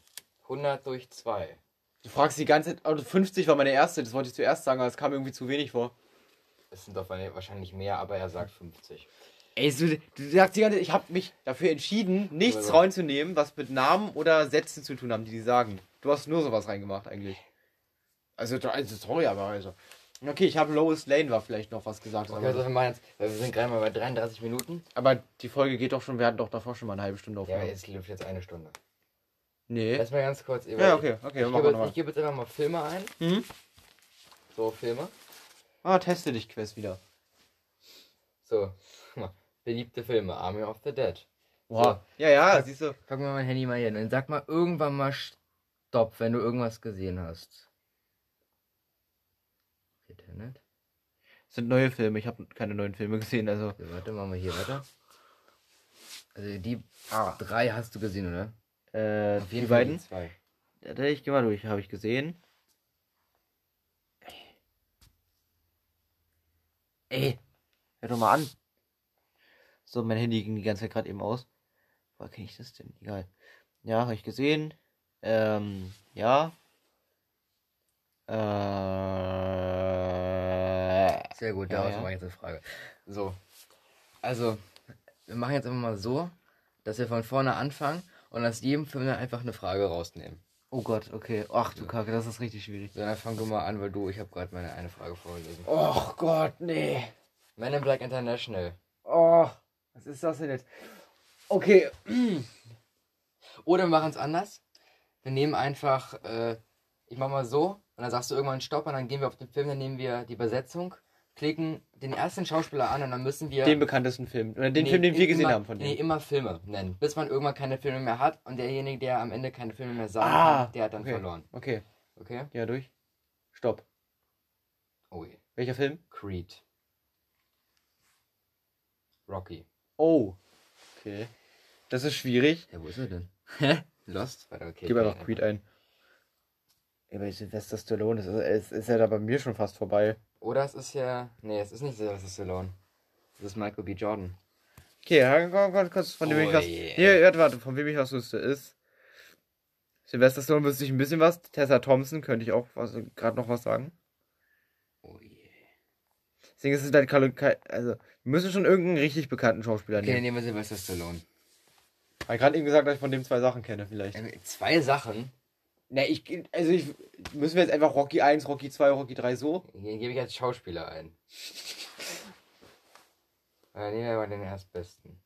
100 durch 2. Du fragst die ganze Zeit, also 50 war meine erste, das wollte ich zuerst sagen, aber es kam irgendwie zu wenig vor. Es sind doch wahrscheinlich mehr, aber er sagt 50. Ey, du, du sagst die ganze Zeit, ich habe mich dafür entschieden, nichts Aber- reinzunehmen, was mit Namen oder Sätzen zu tun haben, die die sagen. Du hast nur sowas reingemacht eigentlich. Also, also sorry, aber also. Okay, ich habe Lois Lane war vielleicht noch was gesagt. Okay, also aber, wir weil sind gerade mal bei 33 Minuten. aber die Folge geht doch schon, wir hatten doch davor schon mal eine halbe Stunde Ja, aufgenommen. jetzt läuft jetzt eine Stunde. Nee. Erstmal ganz kurz. Ja, okay, okay, Ich gebe, nochmal. ich gebe jetzt einfach mal Filme ein. Mhm. So, Filme. Ah, teste dich, Quest wieder. So, guck mal. Beliebte Filme. Army of the Dead. Wow. Ja, ja, siehst du. Pack mir mein Handy mal hier hin und sag mal irgendwann mal Stopp, wenn du irgendwas gesehen hast. Internet. Das sind neue Filme, ich habe keine neuen Filme gesehen, also. So, warte, machen wir hier weiter. Also die Ah. drei hast du gesehen, oder? Äh, Auf die jeden beiden? zwei. Ja, ich geh mal durch, habe ich gesehen. Ey, Hör doch mal an. So, mein Handy ging die ganze Zeit gerade eben aus. Woher kenne ich das denn? Egal. Ja, habe ich gesehen. Ähm, ja. Äh, Sehr gut, Ja, daraus ja. mache ich jetzt eine Frage. So. Also, wir machen jetzt einfach mal so, dass wir von vorne anfangen und aus jedem Film dann einfach eine Frage rausnehmen. oh Gott, okay. Ach du Kacke, das ist richtig schwierig. So, dann fang du mal an, weil du, ich habe gerade meine eine Frage vorgelesen. Och Gott, nee. Men in Black International. Oh, was ist das denn jetzt? Okay, Oder wir machen es anders. Wir nehmen einfach, äh, ich mach mal so, und dann sagst du irgendwann Stopp, und dann gehen wir auf den Film, dann nehmen wir die Übersetzung, klicken den ersten Schauspieler an, und dann müssen wir. den bekanntesten Film. Oder den Nee, Film, den wir gesehen immer, haben von Nee, dem. immer Filme nennen. Bis man irgendwann keine Filme mehr hat und derjenige, der am Ende keine Filme mehr sagen Ah, kann, der hat dann okay. verloren. Okay, Okay? ja, durch. Stopp. Oh je. Welcher Film? Creed. Rocky. Oh. Okay. Das ist schwierig. Ja, wo ist er denn? Hä? Lost? Warte, okay. Gib einfach Creed ein. Bei Sylvester Stallone, das ist, es ist ja da bei mir schon fast vorbei. Oder es ist ja. Nee, es ist nicht Sylvester Stallone. Es ist Michael B. Jordan. Okay, ja, komm, komm, kurz, von dem Oh ich was. je. Nee, warte, warte, von wem ich was wusste, ist. Sylvester Stallone wüsste ich ein bisschen was. Tessa Thompson könnte ich auch gerade noch was sagen. Oh je. Deswegen ist es halt keine- also, wir müssen schon irgendeinen richtig bekannten Schauspieler Okay, nehmen. nehmen wir Sylvester Stallone. Ich habe gerade eben gesagt, dass ich von dem zwei Sachen kenne, vielleicht. Ähm, Zwei Sachen. Ne, ich, also ich, müssen wir jetzt einfach Rocky 1, Rocky 2, Rocky 3 so? Den gebe ich als Schauspieler ein. Dann nehmen wir mal den erstbesten.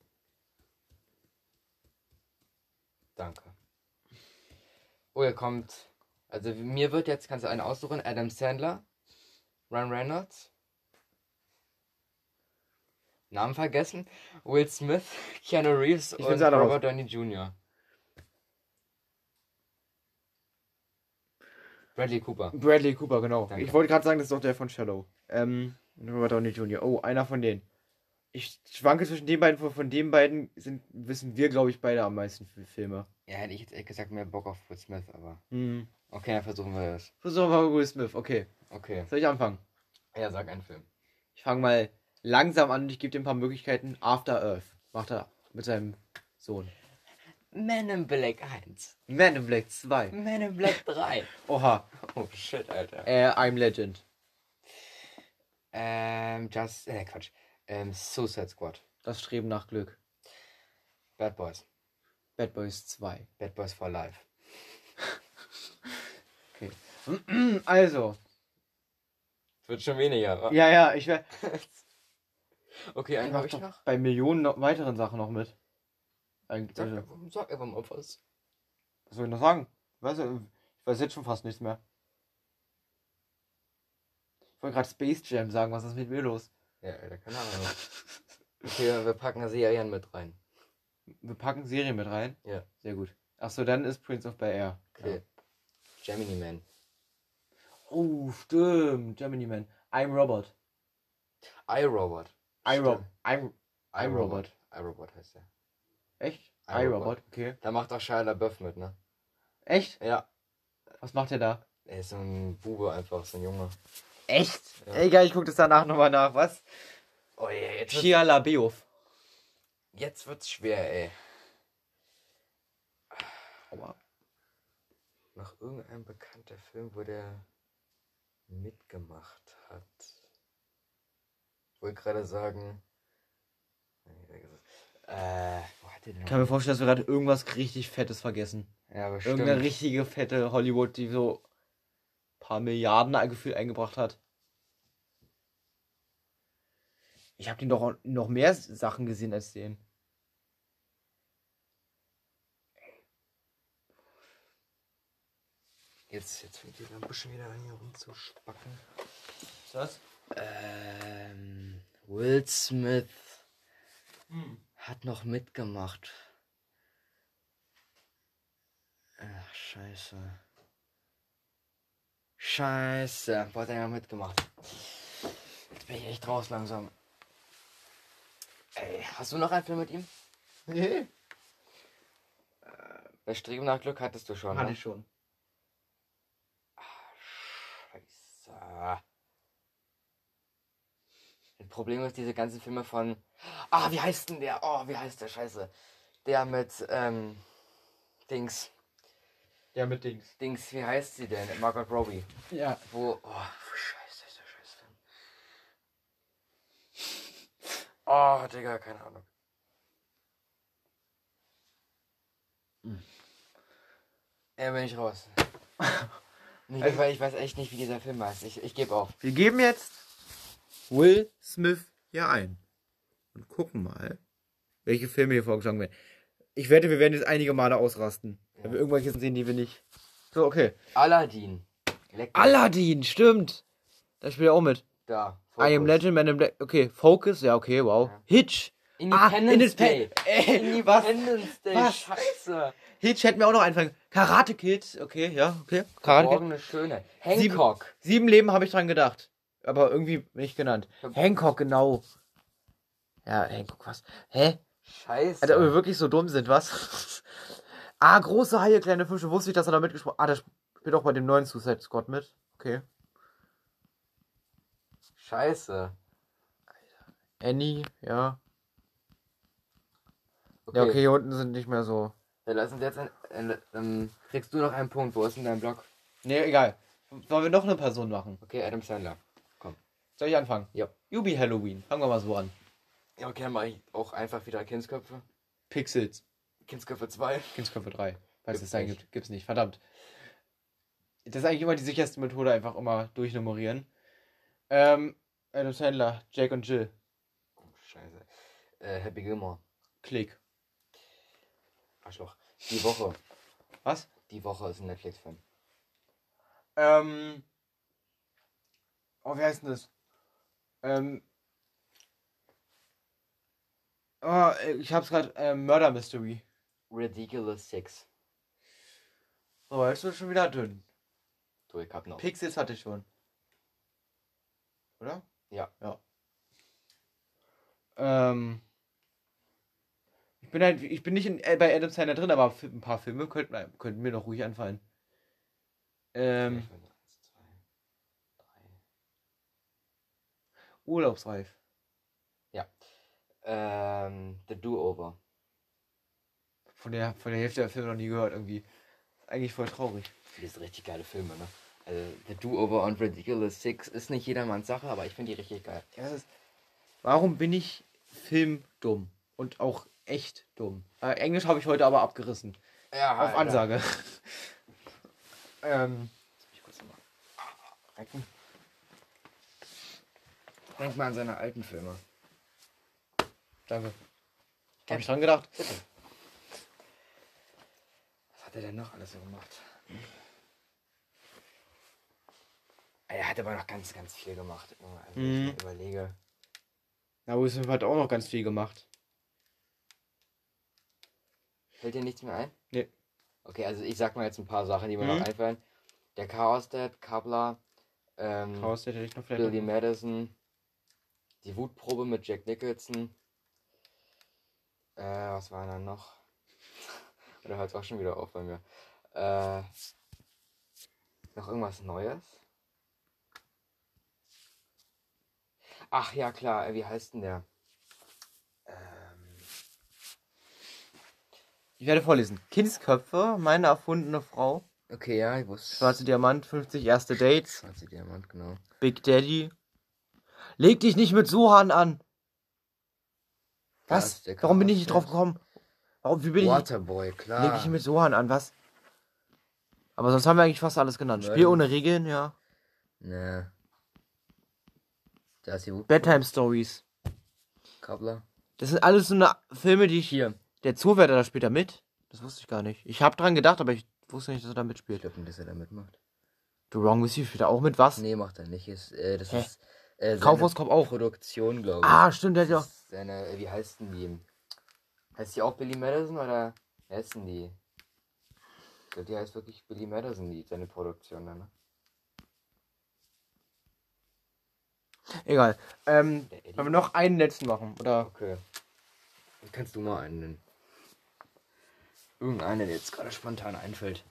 Danke. Oh, hier kommt. Also mir wird jetzt, kannst du einen aussuchen, Adam Sandler, Ryan Reynolds. Namen vergessen. Will Smith, Keanu Reeves Ich und Robert Downey Jr. Bradley Cooper. Bradley Cooper, genau. Danke. Ich wollte gerade sagen, das ist doch der von Shallow. Ähm, Robert Downey Jr. Oh, einer von denen. Ich schwanke zwischen den beiden, von- von den beiden sind, wissen wir, glaube ich, beide am meisten für Filme. Ja, hätte ich jetzt ehrlich gesagt mehr Bock auf Will Smith, aber. Hm. Okay, dann versuchen wir das. Versuchen wir mal Will Smith, okay. Okay. Soll ich anfangen? Ja, sag einen Film. Ich fange mal langsam an und ich gebe dir ein paar Möglichkeiten. After Earth macht er mit seinem Sohn. Man in Black 1. Man in Black 2. Man in Black 3. Oha. Oh shit, Alter. Äh, I'm Legend. Ähm, Just. Äh, Quatsch. Ähm, Suicide Squad. Das Streben nach Glück. Bad Boys. Bad Boys 2. Bad Boys for Life. Okay. Also. Wird schon weniger. wa? Ja, ja, ich werde. Okay, einen habe ich noch. bei Millionen noch weiteren Sachen noch mit. Eigentlich, Sag, also, einfach- sag einfach mal was. was soll ich noch sagen? Weißt du, ich weiß jetzt schon fast nichts mehr. Ich wollte gerade Space Jam sagen, was ist mit mir los? Ja, Alter, keine Ahnung. Okay, wir packen Serien mit rein. Wir packen Serien mit rein. Ja. Sehr gut. Achso, dann ist Prince of Bel Air. Okay. Gemini Man. Oh, stimmt. Gemini Man. I'm Robot. iRobot. I'm, Rob Stimmt. I'm, I'm Robot. iRobot heißt der. Echt? I, I, Robot. Robot. Okay. Da macht auch Shia LaBeouf mit, ne? Echt? Ja. Was macht er da? Er ist so ein Bube einfach, so ein Junge. Echt? Ja. Egal, ich gucke das danach nochmal nach. Was? Oh ja, jetzt Shia LaBeouf. jetzt wird's schwer, ey. Aua. Noch irgendein bekannter Film, wo der mitgemacht hat. Ich wollte gerade sagen. Nee. Äh, wo hat der denn Ich kann mir vorstellen, dass wir gerade irgendwas richtig Fettes vergessen. Ja, bestimmt. Irgendeine richtige fette Hollywood, die so ein paar Milliarden Gefühl eingebracht hat. Ich habe den doch noch mehr Sachen gesehen als den. Jetzt, jetzt fängt die Lampe schon wieder an, hier rumzuspacken. Ist das? Ähm, Will Smith hat noch mitgemacht. Ach, scheiße. Scheiße. Wo hat er ja mitgemacht? Jetzt bin ich echt raus langsam. Ey, hast du noch einen Film mit ihm? Nee. Bei Streben nach Glück hattest du schon, Hatte ne? ich schon. Scheiße. Das Problem ist, diese ganzen Filme von. Ah, wie heißt denn der? Oh, wie heißt der Scheiße? Der mit, ähm. Dings. Ja, mit Dings. Dings, wie heißt sie denn? Margot Robbie. Ja. Wo. Oh, scheiße, ist der Scheißfilm. Oh, Digga, keine Ahnung. Ja, bin ich raus. Also- weil ich weiß echt nicht, wie dieser Film heißt. Ich, ich gebe auf. Wir geben jetzt Will Smith hier ein. Und gucken mal, welche Filme hier vorgeschlagen werden. Ich wette, wir werden jetzt einige Male ausrasten. Wenn wir irgendwelche sehen, die wir nicht. So, okay. Aladdin. Lecker. Aladdin, stimmt. Da spielt er auch mit. Da. I am Focus. Legend, Man in Black. Okay, Focus, ja, okay, wow. Ja. Hitch. Independence Ah, Day. Ey, was? Independence Day. Was? Scheiße. Hitch hätten wir auch noch einfallen. Karate Kid, okay, ja, okay. Karate Kid. Schöne. Hancock. Sieben Leben habe ich dran gedacht. Aber irgendwie nicht genannt. Ja. Hancock, genau. Ja, Hancock, was? Hä? Scheiße. Alter, ob wir wirklich so dumm sind, was? ah, große Haie, kleine Fische. Wusste ich, dass er da mitgesprochen Ah, der spielt auch bei dem neuen Suicide Squad mit. Okay. Scheiße. Annie, ja. Okay. Ja, okay, hier unten sind nicht mehr so. Dann lass uns jetzt ein, ein, ähm, kriegst du noch einen Punkt. Wo ist denn dein Block? Nee, egal. Wollen wir noch eine Person machen? Okay, Adam Sandler. Soll ich anfangen? Ja. Yubi Halloween. Fangen wir mal so an. Ja, okay, dann mache ich auch einfach wieder Kindsköpfe. Pixels. Kindsköpfe 2. Kindsköpfe 3. Falls es sein nicht. gibt. Gibt's nicht. Verdammt. Das ist eigentlich immer die sicherste Methode, einfach immer durchnummerieren. Ähm, Adam Sandler, Jake und Jill. Oh, scheiße. Äh, Happy Gilmore. Klick. Arschloch. Die Woche. Was? Die Woche ist ein Netflix-Film. Ähm. Oh, wie heißt denn das? Ähm. Oh, ich hab's gerade. Ähm, Murder Mystery. Ridiculous Six. So, jetzt wird schon wieder dünn. Du, ich hab noch. Pixels hatte ich schon. Oder? Ja. Ja. Ähm. Ich bin halt, ich bin nicht in, äh, bei Adam Sandler drin, aber ein paar Filme könnten, könnten mir noch ruhig anfallen. Ähm, Eins, zwei, drei. Urlaubsreif. Ähm, The Do-Over. Von der, von der Hälfte der Filme noch nie gehört irgendwie. Eigentlich voll traurig. Das sind richtig geile Filme, ne? Also, The Do-Over und Ridiculous Six ist nicht jedermanns Sache, aber ich finde die richtig geil. Ja, ist, warum bin ich filmdumm? Und auch echt dumm. Äh, Englisch habe ich heute aber abgerissen. Ja, Auf Ansage. ähm, Ich kurz mal recken. Denk mal an seine alten Filme. danke. Hab ich dran gedacht. Was hat er denn noch alles so gemacht? Hm. Er hat aber noch ganz, ganz viel gemacht. Also, Mhm. ich überlege. Na, Will Smith hat auch noch ganz viel gemacht. Fällt dir nichts mehr ein? Nee. Okay, also ich sag mal jetzt ein paar Sachen, die mir Mhm. noch einfallen. Der Chaos Dad, Kabla, ähm, Chaos hätte ich noch vielleicht. Billy Madison, die Wutprobe mit Jack Nicholson. Äh, was war denn noch? Oder hört es auch schon wieder auf bei mir? Äh, noch irgendwas Neues? Ach ja, klar, äh, wie heißt denn der? Ähm, Ich werde vorlesen. Kindsköpfe, meine erfundene Frau. okay, ja, ich wusste. Schwarze Diamant, 50 erste Dates. Schwarze Diamant, genau. Big Daddy. Leg dich nicht mit Sohan an. Was? der Warum bin ich nicht drauf gekommen? Warum, wie bin ich? Waterboy, klar. Leg dich mit Sohan an, was? Aber sonst haben wir eigentlich fast alles genannt. Spiel ohne Regeln, ja. Ne. Da ist die. Bedtime Stories. Kabla. Das sind alles so eine Filme, die ich Hier. Der Zuwärter da spielt er mit? Das wusste ich gar nicht. Ich habe dran gedacht, aber ich wusste nicht, dass er da Ich mitspielt. glaube nicht, dass er da mitmacht. The Wrong With You spielt er auch mit was? Nee, macht er nicht. Ist, äh, das Hä? ist äh, seine Kaufhauskorb auch. Produktion, glaube ich. Ah, stimmt, der hat ja auch. Ist Seine, äh, wie heißt denn die? Heißt die auch Billy Madison oder wie heißt denn die? Ich glaube, die heißt wirklich Billy Madison, die, seine Produktion dann, ne? Egal. Ähm, Der Eddie. wollen wir noch einen letzten machen? Oder? Okay. Dann kannst du mal einen nennen. Irgendeinen, der jetzt gerade spontan einfällt.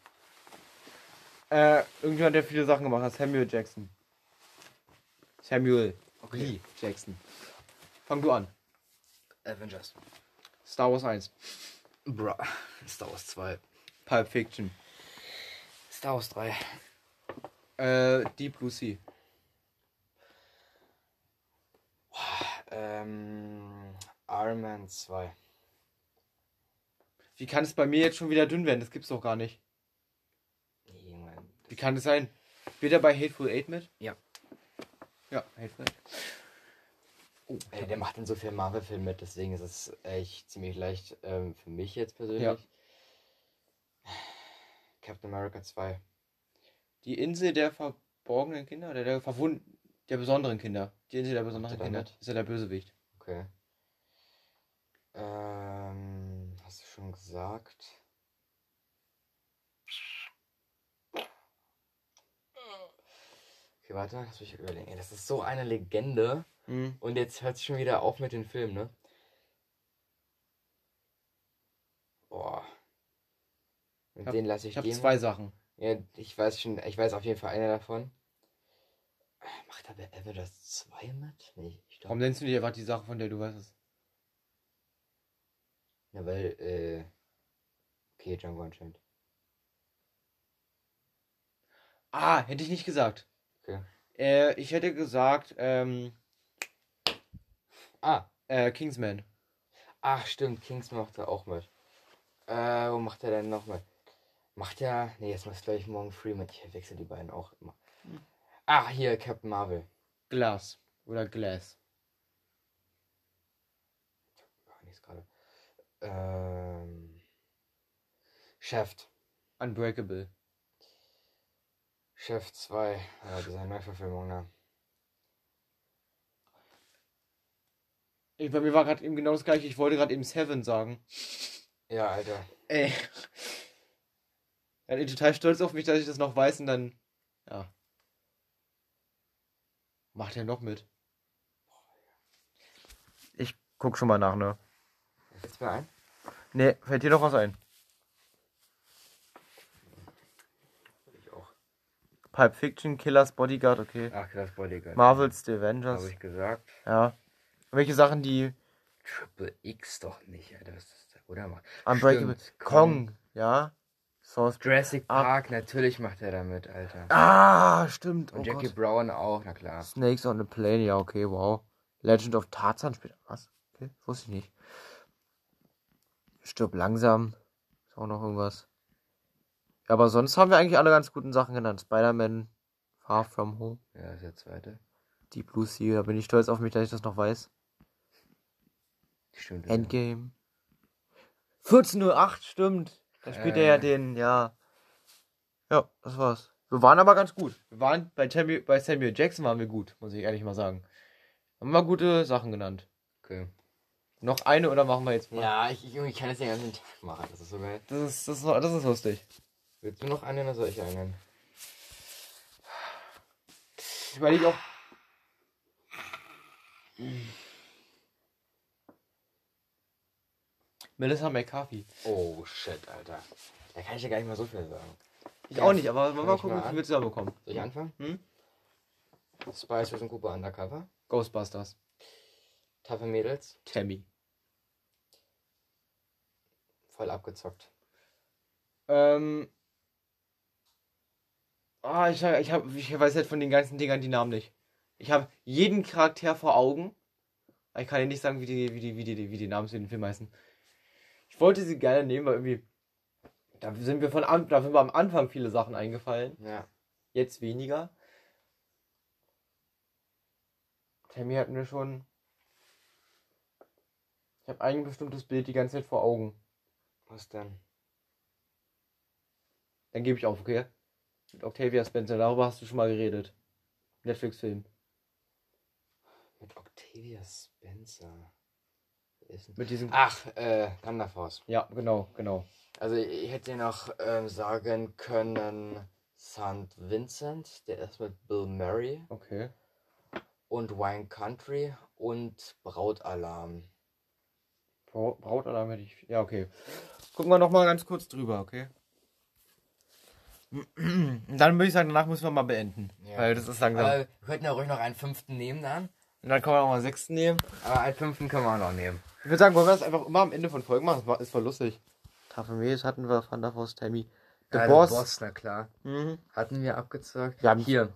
Äh, irgendjemand, der viele Sachen gemacht hat. Samuel Jackson. Samuel. Okay. Lee Jackson. Fang du an. Avengers. Star Wars 1. Bruh. Star Wars 2. Pulp Fiction. Star Wars 3. Äh, Deep Blue Sea. Ähm, Iron Man 2. Wie kann es bei mir jetzt schon wieder dünn werden? Das gibt's doch gar nicht. Nee, Junge. Wie kann es sein? Wird er bei Hateful Eight mit? Ja. Ja, Hateful Eight. Oh, Ey, der macht in so vielen Marvel-Filmen mit, deswegen ist es echt ziemlich leicht ähm, für mich jetzt persönlich. Ja. Captain America 2. Die Insel der verborgenen Kinder oder der verwunden, der besonderen Kinder. Die Insel der besonderen er Kinder. damit? Ist ja der Bösewicht. Okay. Ähm, hast du schon gesagt? Okay, warte, das will ich überlegen. Ey, das ist so eine Legende. Mhm. Und jetzt hört es schon wieder auf mit den Filmen, ne? Boah. Und hab- den lasse ich, Ich habe gehen. zwei Sachen. Ja, ich weiß schon, ich weiß auf jeden Fall einer davon. Macht er bei Avengers 2 mit? Nee, ich Warum glaube. nennst du nicht einfach die Sache, von der du weißt es? Ja, weil, äh. Okay, Django Unchained. Ah, hätte ich nicht gesagt. Okay. Äh, ich hätte gesagt, ähm, Ah, äh, Kingsman. ach stimmt, Kingsman macht er auch mit. Äh, wo macht er denn noch mit? Macht er. Nee, jetzt macht gleich morgen Freeman. Ich wechsle die beiden auch immer. Ah, hier, Captain Marvel. Glass. Oder Glass. Gar nichts gerade. Ähm. Chef. Unbreakable. Chef 2. Ja, diese Neuverfilmung, ne? Ich, bei mir war gerade eben genau das gleiche. Ich wollte gerade eben Seven sagen. Ja, Alter. Ey. Ja, ich bin total stolz auf mich, dass ich das noch weiß und dann. Ja. Macht er noch mit? Ich guck schon mal nach, ne? Jetzt mir ein? Ne, fällt dir noch was ein? Ich auch. Pulp Fiction, Killers, Bodyguard, okay. Ach, das Bodyguard. Marvels, The Avengers. Habe ich gesagt. Ja. Welche Sachen, die Triple X doch nicht, Alter. Was ist das? Oder macht. Unbreakable. Stimmt, Kong, ja. Source. Jurassic Ah. Park, natürlich macht er damit, Alter. Ah, stimmt. Und oh Jackie Gott. Brown auch, na klar. Snakes on a Plane, ja, okay, wow. Legend of Tarzan spielt. Was? Okay, wusste ich nicht. Stirb langsam. Ist auch noch irgendwas. Ja, aber sonst haben wir eigentlich alle ganz guten Sachen genannt. Spider-Man, Far From Home, Ja, ist der zweite. Deep Blue Sea, da bin ich stolz auf mich, dass ich das noch weiß. Stimmt. Endgame. 14.08 stimmt. Da spielt er ja Äh. den, ja. Ja, das war's. Wir waren aber ganz gut. Wir waren bei Samuel, bei Samuel Jackson waren wir gut, muss ich ehrlich mal sagen. Haben wir gute Sachen genannt. Okay. Noch eine oder machen wir jetzt mal? Ja, ich, Junge, ich kann das den ganzen Tag machen. Das ist so geil. Das ist, das ist, das ist lustig. Willst du noch einen oder soll ich einen? Ich überlege auch. Melissa McCarthy. Oh, shit, Alter. Da kann ich ja gar nicht mal so viel sagen. Ich Ja, auch nicht, aber mal ich gucken, wie viel wir zusammenbekommen. Soll ich anfangen? Hm? Spice vs. Cooper Undercover. Ghostbusters. Taffe Mädels. Tammy. Voll abgezockt. Ähm. Ah, ich, ich, hab, ich weiß halt von den ganzen Dingern die Namen nicht. Ich habe jeden Charakter vor Augen. Aber ich kann dir nicht sagen, wie die, wie die, wie die, wie die Namen zu den Film heißen. Ich wollte sie gerne nehmen, weil irgendwie. Da sind wir von da sind wir am Anfang viele Sachen eingefallen. Ja. Jetzt weniger. Tammy hatten wir schon. Ich habe ein bestimmtes Bild die ganze Zeit vor Augen. Was denn? Dann gebe ich auf, okay? Mit Octavia Spencer, darüber hast du schon mal geredet. Netflix-Film. Mit Octavia Spencer. Mit diesem. Ach, äh, Thunder Force. Ja, genau, genau. Also ich hätte noch ähm, sagen können St. Vincent, der ist mit Bill Murray Okay. und Wine Country und Brautalarm. Braut, Brautalarm hätte ich. Ja, okay. Gucken wir nochmal ganz kurz drüber, okay? Dann würde ich sagen, danach müssen wir mal beenden. Ja. Weil das ist langsam. Aber wir könnten ja ruhig noch einen fünften nehmen dann. Und dann kann man auch mal einen sechsten nehmen. Aber einen fünften können wir auch noch nehmen. Ich würde sagen, wollen wir das einfach immer am Ende von Folgen machen? Das war, ist voll lustig. Tafelmees hatten wir, Van der Force, Tammy. The Ja, Boss. na klar. Mhm. Hatten wir abgezockt. Wir haben- Hier.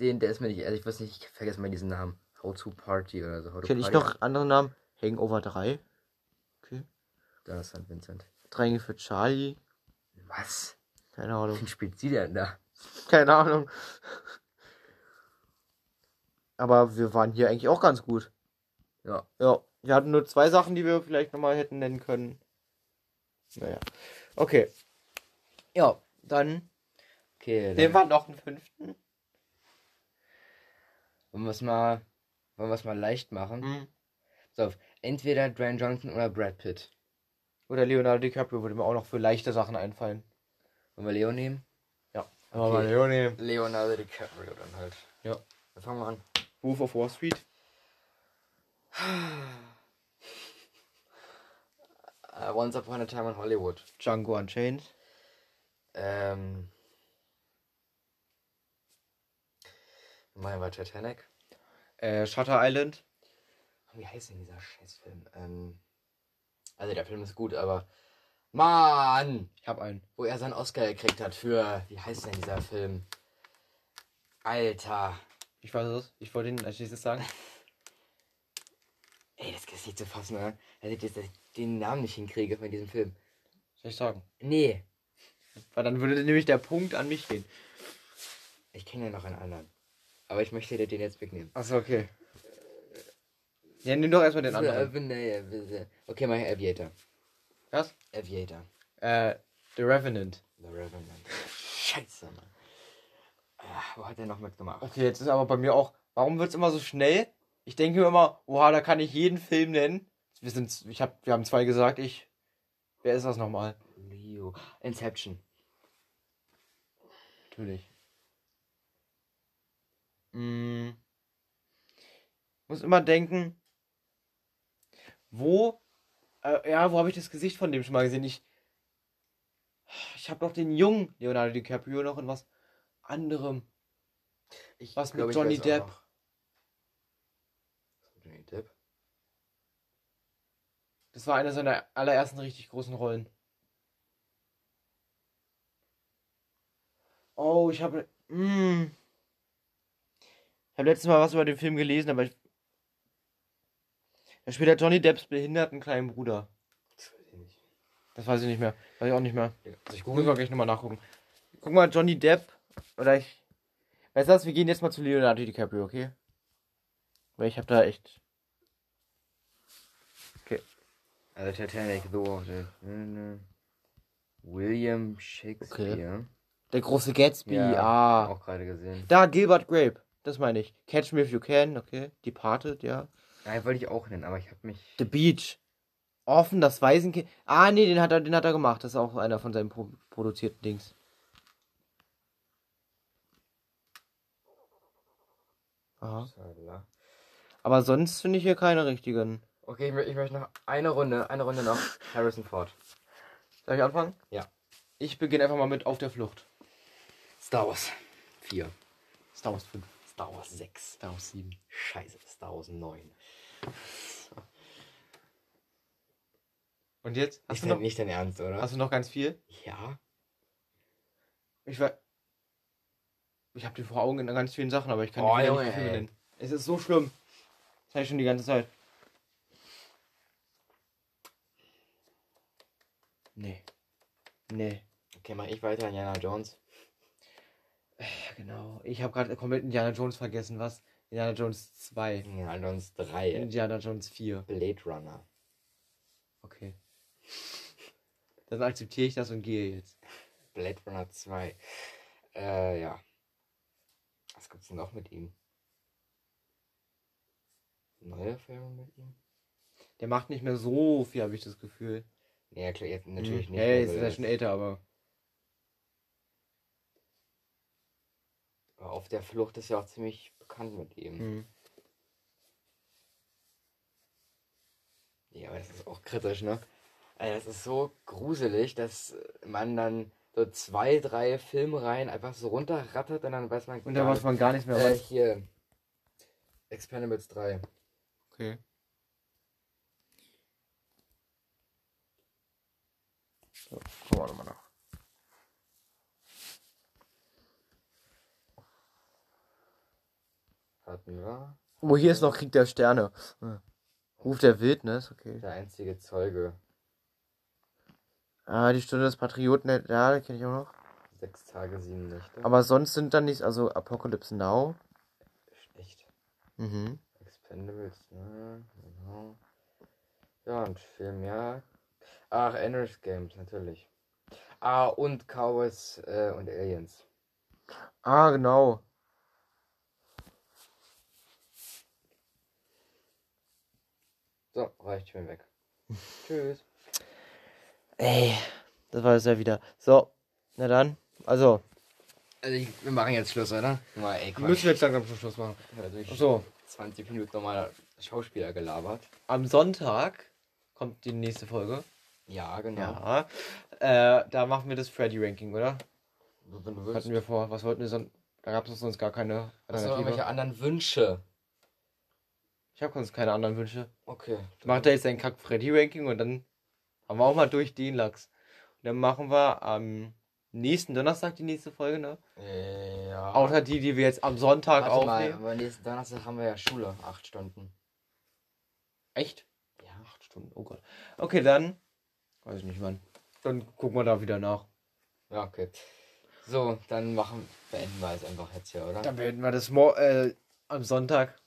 Den, der ist mir nicht, also ich weiß nicht, ich vergesse mal diesen Namen. How to Party oder so. Kenne ich noch andere Namen? Hangover 3. Okay. Da ist St. Vincent. Dränge für Charlie. Was? Keine Ahnung. Wie spielt sie denn da? Keine Ahnung. Aber wir waren hier eigentlich auch ganz gut. Ja. Ja, wir hatten nur zwei Sachen, die wir vielleicht nochmal hätten nennen können. Naja. Okay. Ja, dann Okay, dann wir noch einen fünften. wollen wir es mal, wollen wir es mal leicht machen. Mhm. So, entweder Dwayne Johnson oder Brad Pitt. Oder Leonardo DiCaprio würde mir auch noch für leichte Sachen einfallen. Wollen wir Leo nehmen? Ja. Okay. mal Leo nehmen. Leonardo DiCaprio dann halt. Ja. Dann fangen wir an. Wolf of Wall Street. Uh, Once Upon a Time in Hollywood. Django Unchained. Ähm. Mal war Titanic. Äh, Shutter Island. Wie heißt denn dieser Scheißfilm? Ähm. Also der Film ist gut, aber. Mann! Ich hab einen. Wo er seinen Oscar gekriegt hat für. Wie heißt denn dieser Film? Alter. Ich weiß es. Ich wollte ihn als nächstes sagen. Ey, das ist nicht zu fassen, oder? Also, dass ich den Namen nicht hinkriege von diesem Film. Soll ich sagen? Nee. Weil dann würde nämlich der Punkt an mich gehen. Ich kenne ja noch einen anderen. Aber ich möchte dir den jetzt wegnehmen. Achso, okay. Ja, nimm doch erstmal den anderen. Okay, mach Aviator. Was? Aviator. Äh, The Revenant. The Revenant. Scheiße, Mann. Ah, wo hat er noch mitgemacht? Okay, jetzt ist aber bei mir auch. Warum wird's immer so schnell? Ich denke mir immer, oha, da kann ich jeden Film nennen. Wir sind, ich hab, wir haben zwei gesagt, ich. Wer ist das nochmal? Leo. Inception. Natürlich. Mm. Muss immer denken, wo, äh, ja, wo habe ich das Gesicht von dem schon mal gesehen? Ich, ich habe doch den jungen Leonardo DiCaprio noch in was anderem. Ich Was mit glaub, ich Johnny Depp? noch. Was mit Johnny Depp? Das war eine seiner allerersten richtig großen Rollen. Oh, ich habe. Mm. Ich habe letztes Mal was über den Film gelesen, aber ich. Da spielt der Johnny Depps behinderten kleinen Bruder. Das weiß ich nicht. Das weiß ich nicht mehr. Weiß ich auch nicht mehr. Also ich google wir gleich nochmal nachgucken. Guck mal, Johnny Depp. Oder ich. Weißt du was, wir gehen jetzt mal zu Leonardo DiCaprio, okay? Weil ich habe da echt. Also Titanic, so. William Shakespeare. Der große Gatsby, Ja, ah. Auch gerade gesehen. Da, Gilbert Grape. Das meine ich. Catch Me If You Can, okay. Departed, ja. Ja, wollte ich auch nennen, aber ich habe mich. The Beach. Offen, das Waisenkind. Ah, nee, den hat er, den hat er gemacht. Das ist auch einer von seinen Pro produzierten Dings. Aha. Aber sonst finde ich hier keine richtigen. Okay, ich, ich möchte noch eine Runde, eine Runde noch. Harrison Ford. Soll ich anfangen? Ja. Ich beginne einfach mal mit Auf der Flucht. Star Wars 4. Star Wars 5. Star Wars 6. Star Wars 7. Scheiße, Star Wars 9. Und jetzt? Hast Nicht du, dein, noch, nicht dein Ernst, oder? hast du noch ganz viel? ja. Ich war. Ich habe die vor Augen in ganz vielen Sachen, aber ich kann Oh, die Junge, nicht nennen. Es ist so schlimm. Das habe ich schon die ganze Zeit. Nee. Nee. Okay, mach ich weiter. Indiana Jones. Ja, genau. Ich habe gerade komplett Indiana Jones vergessen. Was? Indiana Jones 2. Indiana Jones 3. Indiana Jones 4. Blade Runner. Okay. Dann akzeptiere ich das und gehe jetzt. Blade Runner 2. Äh, ja. Was gibt's denn noch mit ihm? Neue Filme mit ihm? Der macht nicht mehr so viel, habe ich das Gefühl. Nee, ja, klar, jetzt natürlich Hm. nicht. Ja, jetzt ist er schon älter, aber. aber auf der Flucht ist ja auch ziemlich bekannt mit ihm. Hm. Ja, aber das ist auch kritisch, ne? Also das ist so gruselig, dass man dann so zwei, drei Filmreihen einfach so runterrattert und dann weiß man Und gar da weiß nicht- man gar nicht mehr, äh, was. hier Expendables 3. Okay. So, gucken wir nochmal nach. Hatten wir. Oh, hier ist noch Krieg der Sterne. Hm. Ruf der Wildnis, okay. Der einzige Zeuge. Ah, die Stunde des Patrioten, ja, ja kenne ich auch noch. Sechs Tage, sieben Nächte. Aber sonst sind dann nicht, also Apocalypse Now. Echt. Mhm. Expendables, ne? Genau. Ja, und viel mehr. Ach, Endless Games, natürlich. Ah, und Cowboys äh, und Aliens. Ah, genau. So, reicht, ich bin weg. Tschüss. Ey, das war es ja wieder. So, na dann. Also, Also, ich, wir machen jetzt Schluss, oder? Mal, ey, Quatsch. müssen wir jetzt langsam zum Schluss machen. Durch So, 20 Minuten nochmal Schauspieler gelabert. am Sonntag kommt die nächste Folge. Ja, genau. Ja. Äh, da machen wir das Freddy-Ranking, oder? Wenn du willst. Hatten wir vor. Was wollten wir sonst? Da gab es sonst gar keine Hast du Alternative. irgendwelche anderen Wünsche? Ich habe sonst keine anderen Wünsche. Okay. Macht er jetzt ein Kack Freddy Ranking und dann haben wir auch mal durch den Lachs. Und dann machen wir am nächsten Donnerstag die nächste Folge, ne? Ja. Außer die, die wir jetzt am Sonntag Warte mal, aufnehmen. aber nächsten Donnerstag haben wir ja Schule, acht Stunden. Echt? Ja. Acht Stunden, oh Gott. Okay, dann. Weiß ich nicht wann. Dann gucken wir da wieder nach. Ja, okay. So, dann machen, beenden wir es einfach jetzt hier, oder? Dann werden wir das mor äh, am Sonntag.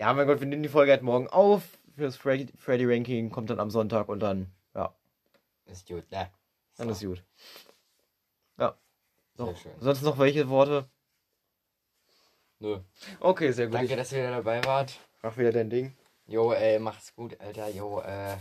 Ja, mein Gott, wir nehmen die Folge halt morgen auf. Für das Freddy, Freddy Ranking kommt dann am Sonntag und dann, ja, Ist gut, ne? dann ist gut. Ja. Sehr Noch, schön. sonst noch welche Worte? Nö. Okay, sehr gut. Danke, dass ihr wieder dabei wart. Mach wieder dein Ding. Jo, ey, macht's gut, Alter. Jo, äh.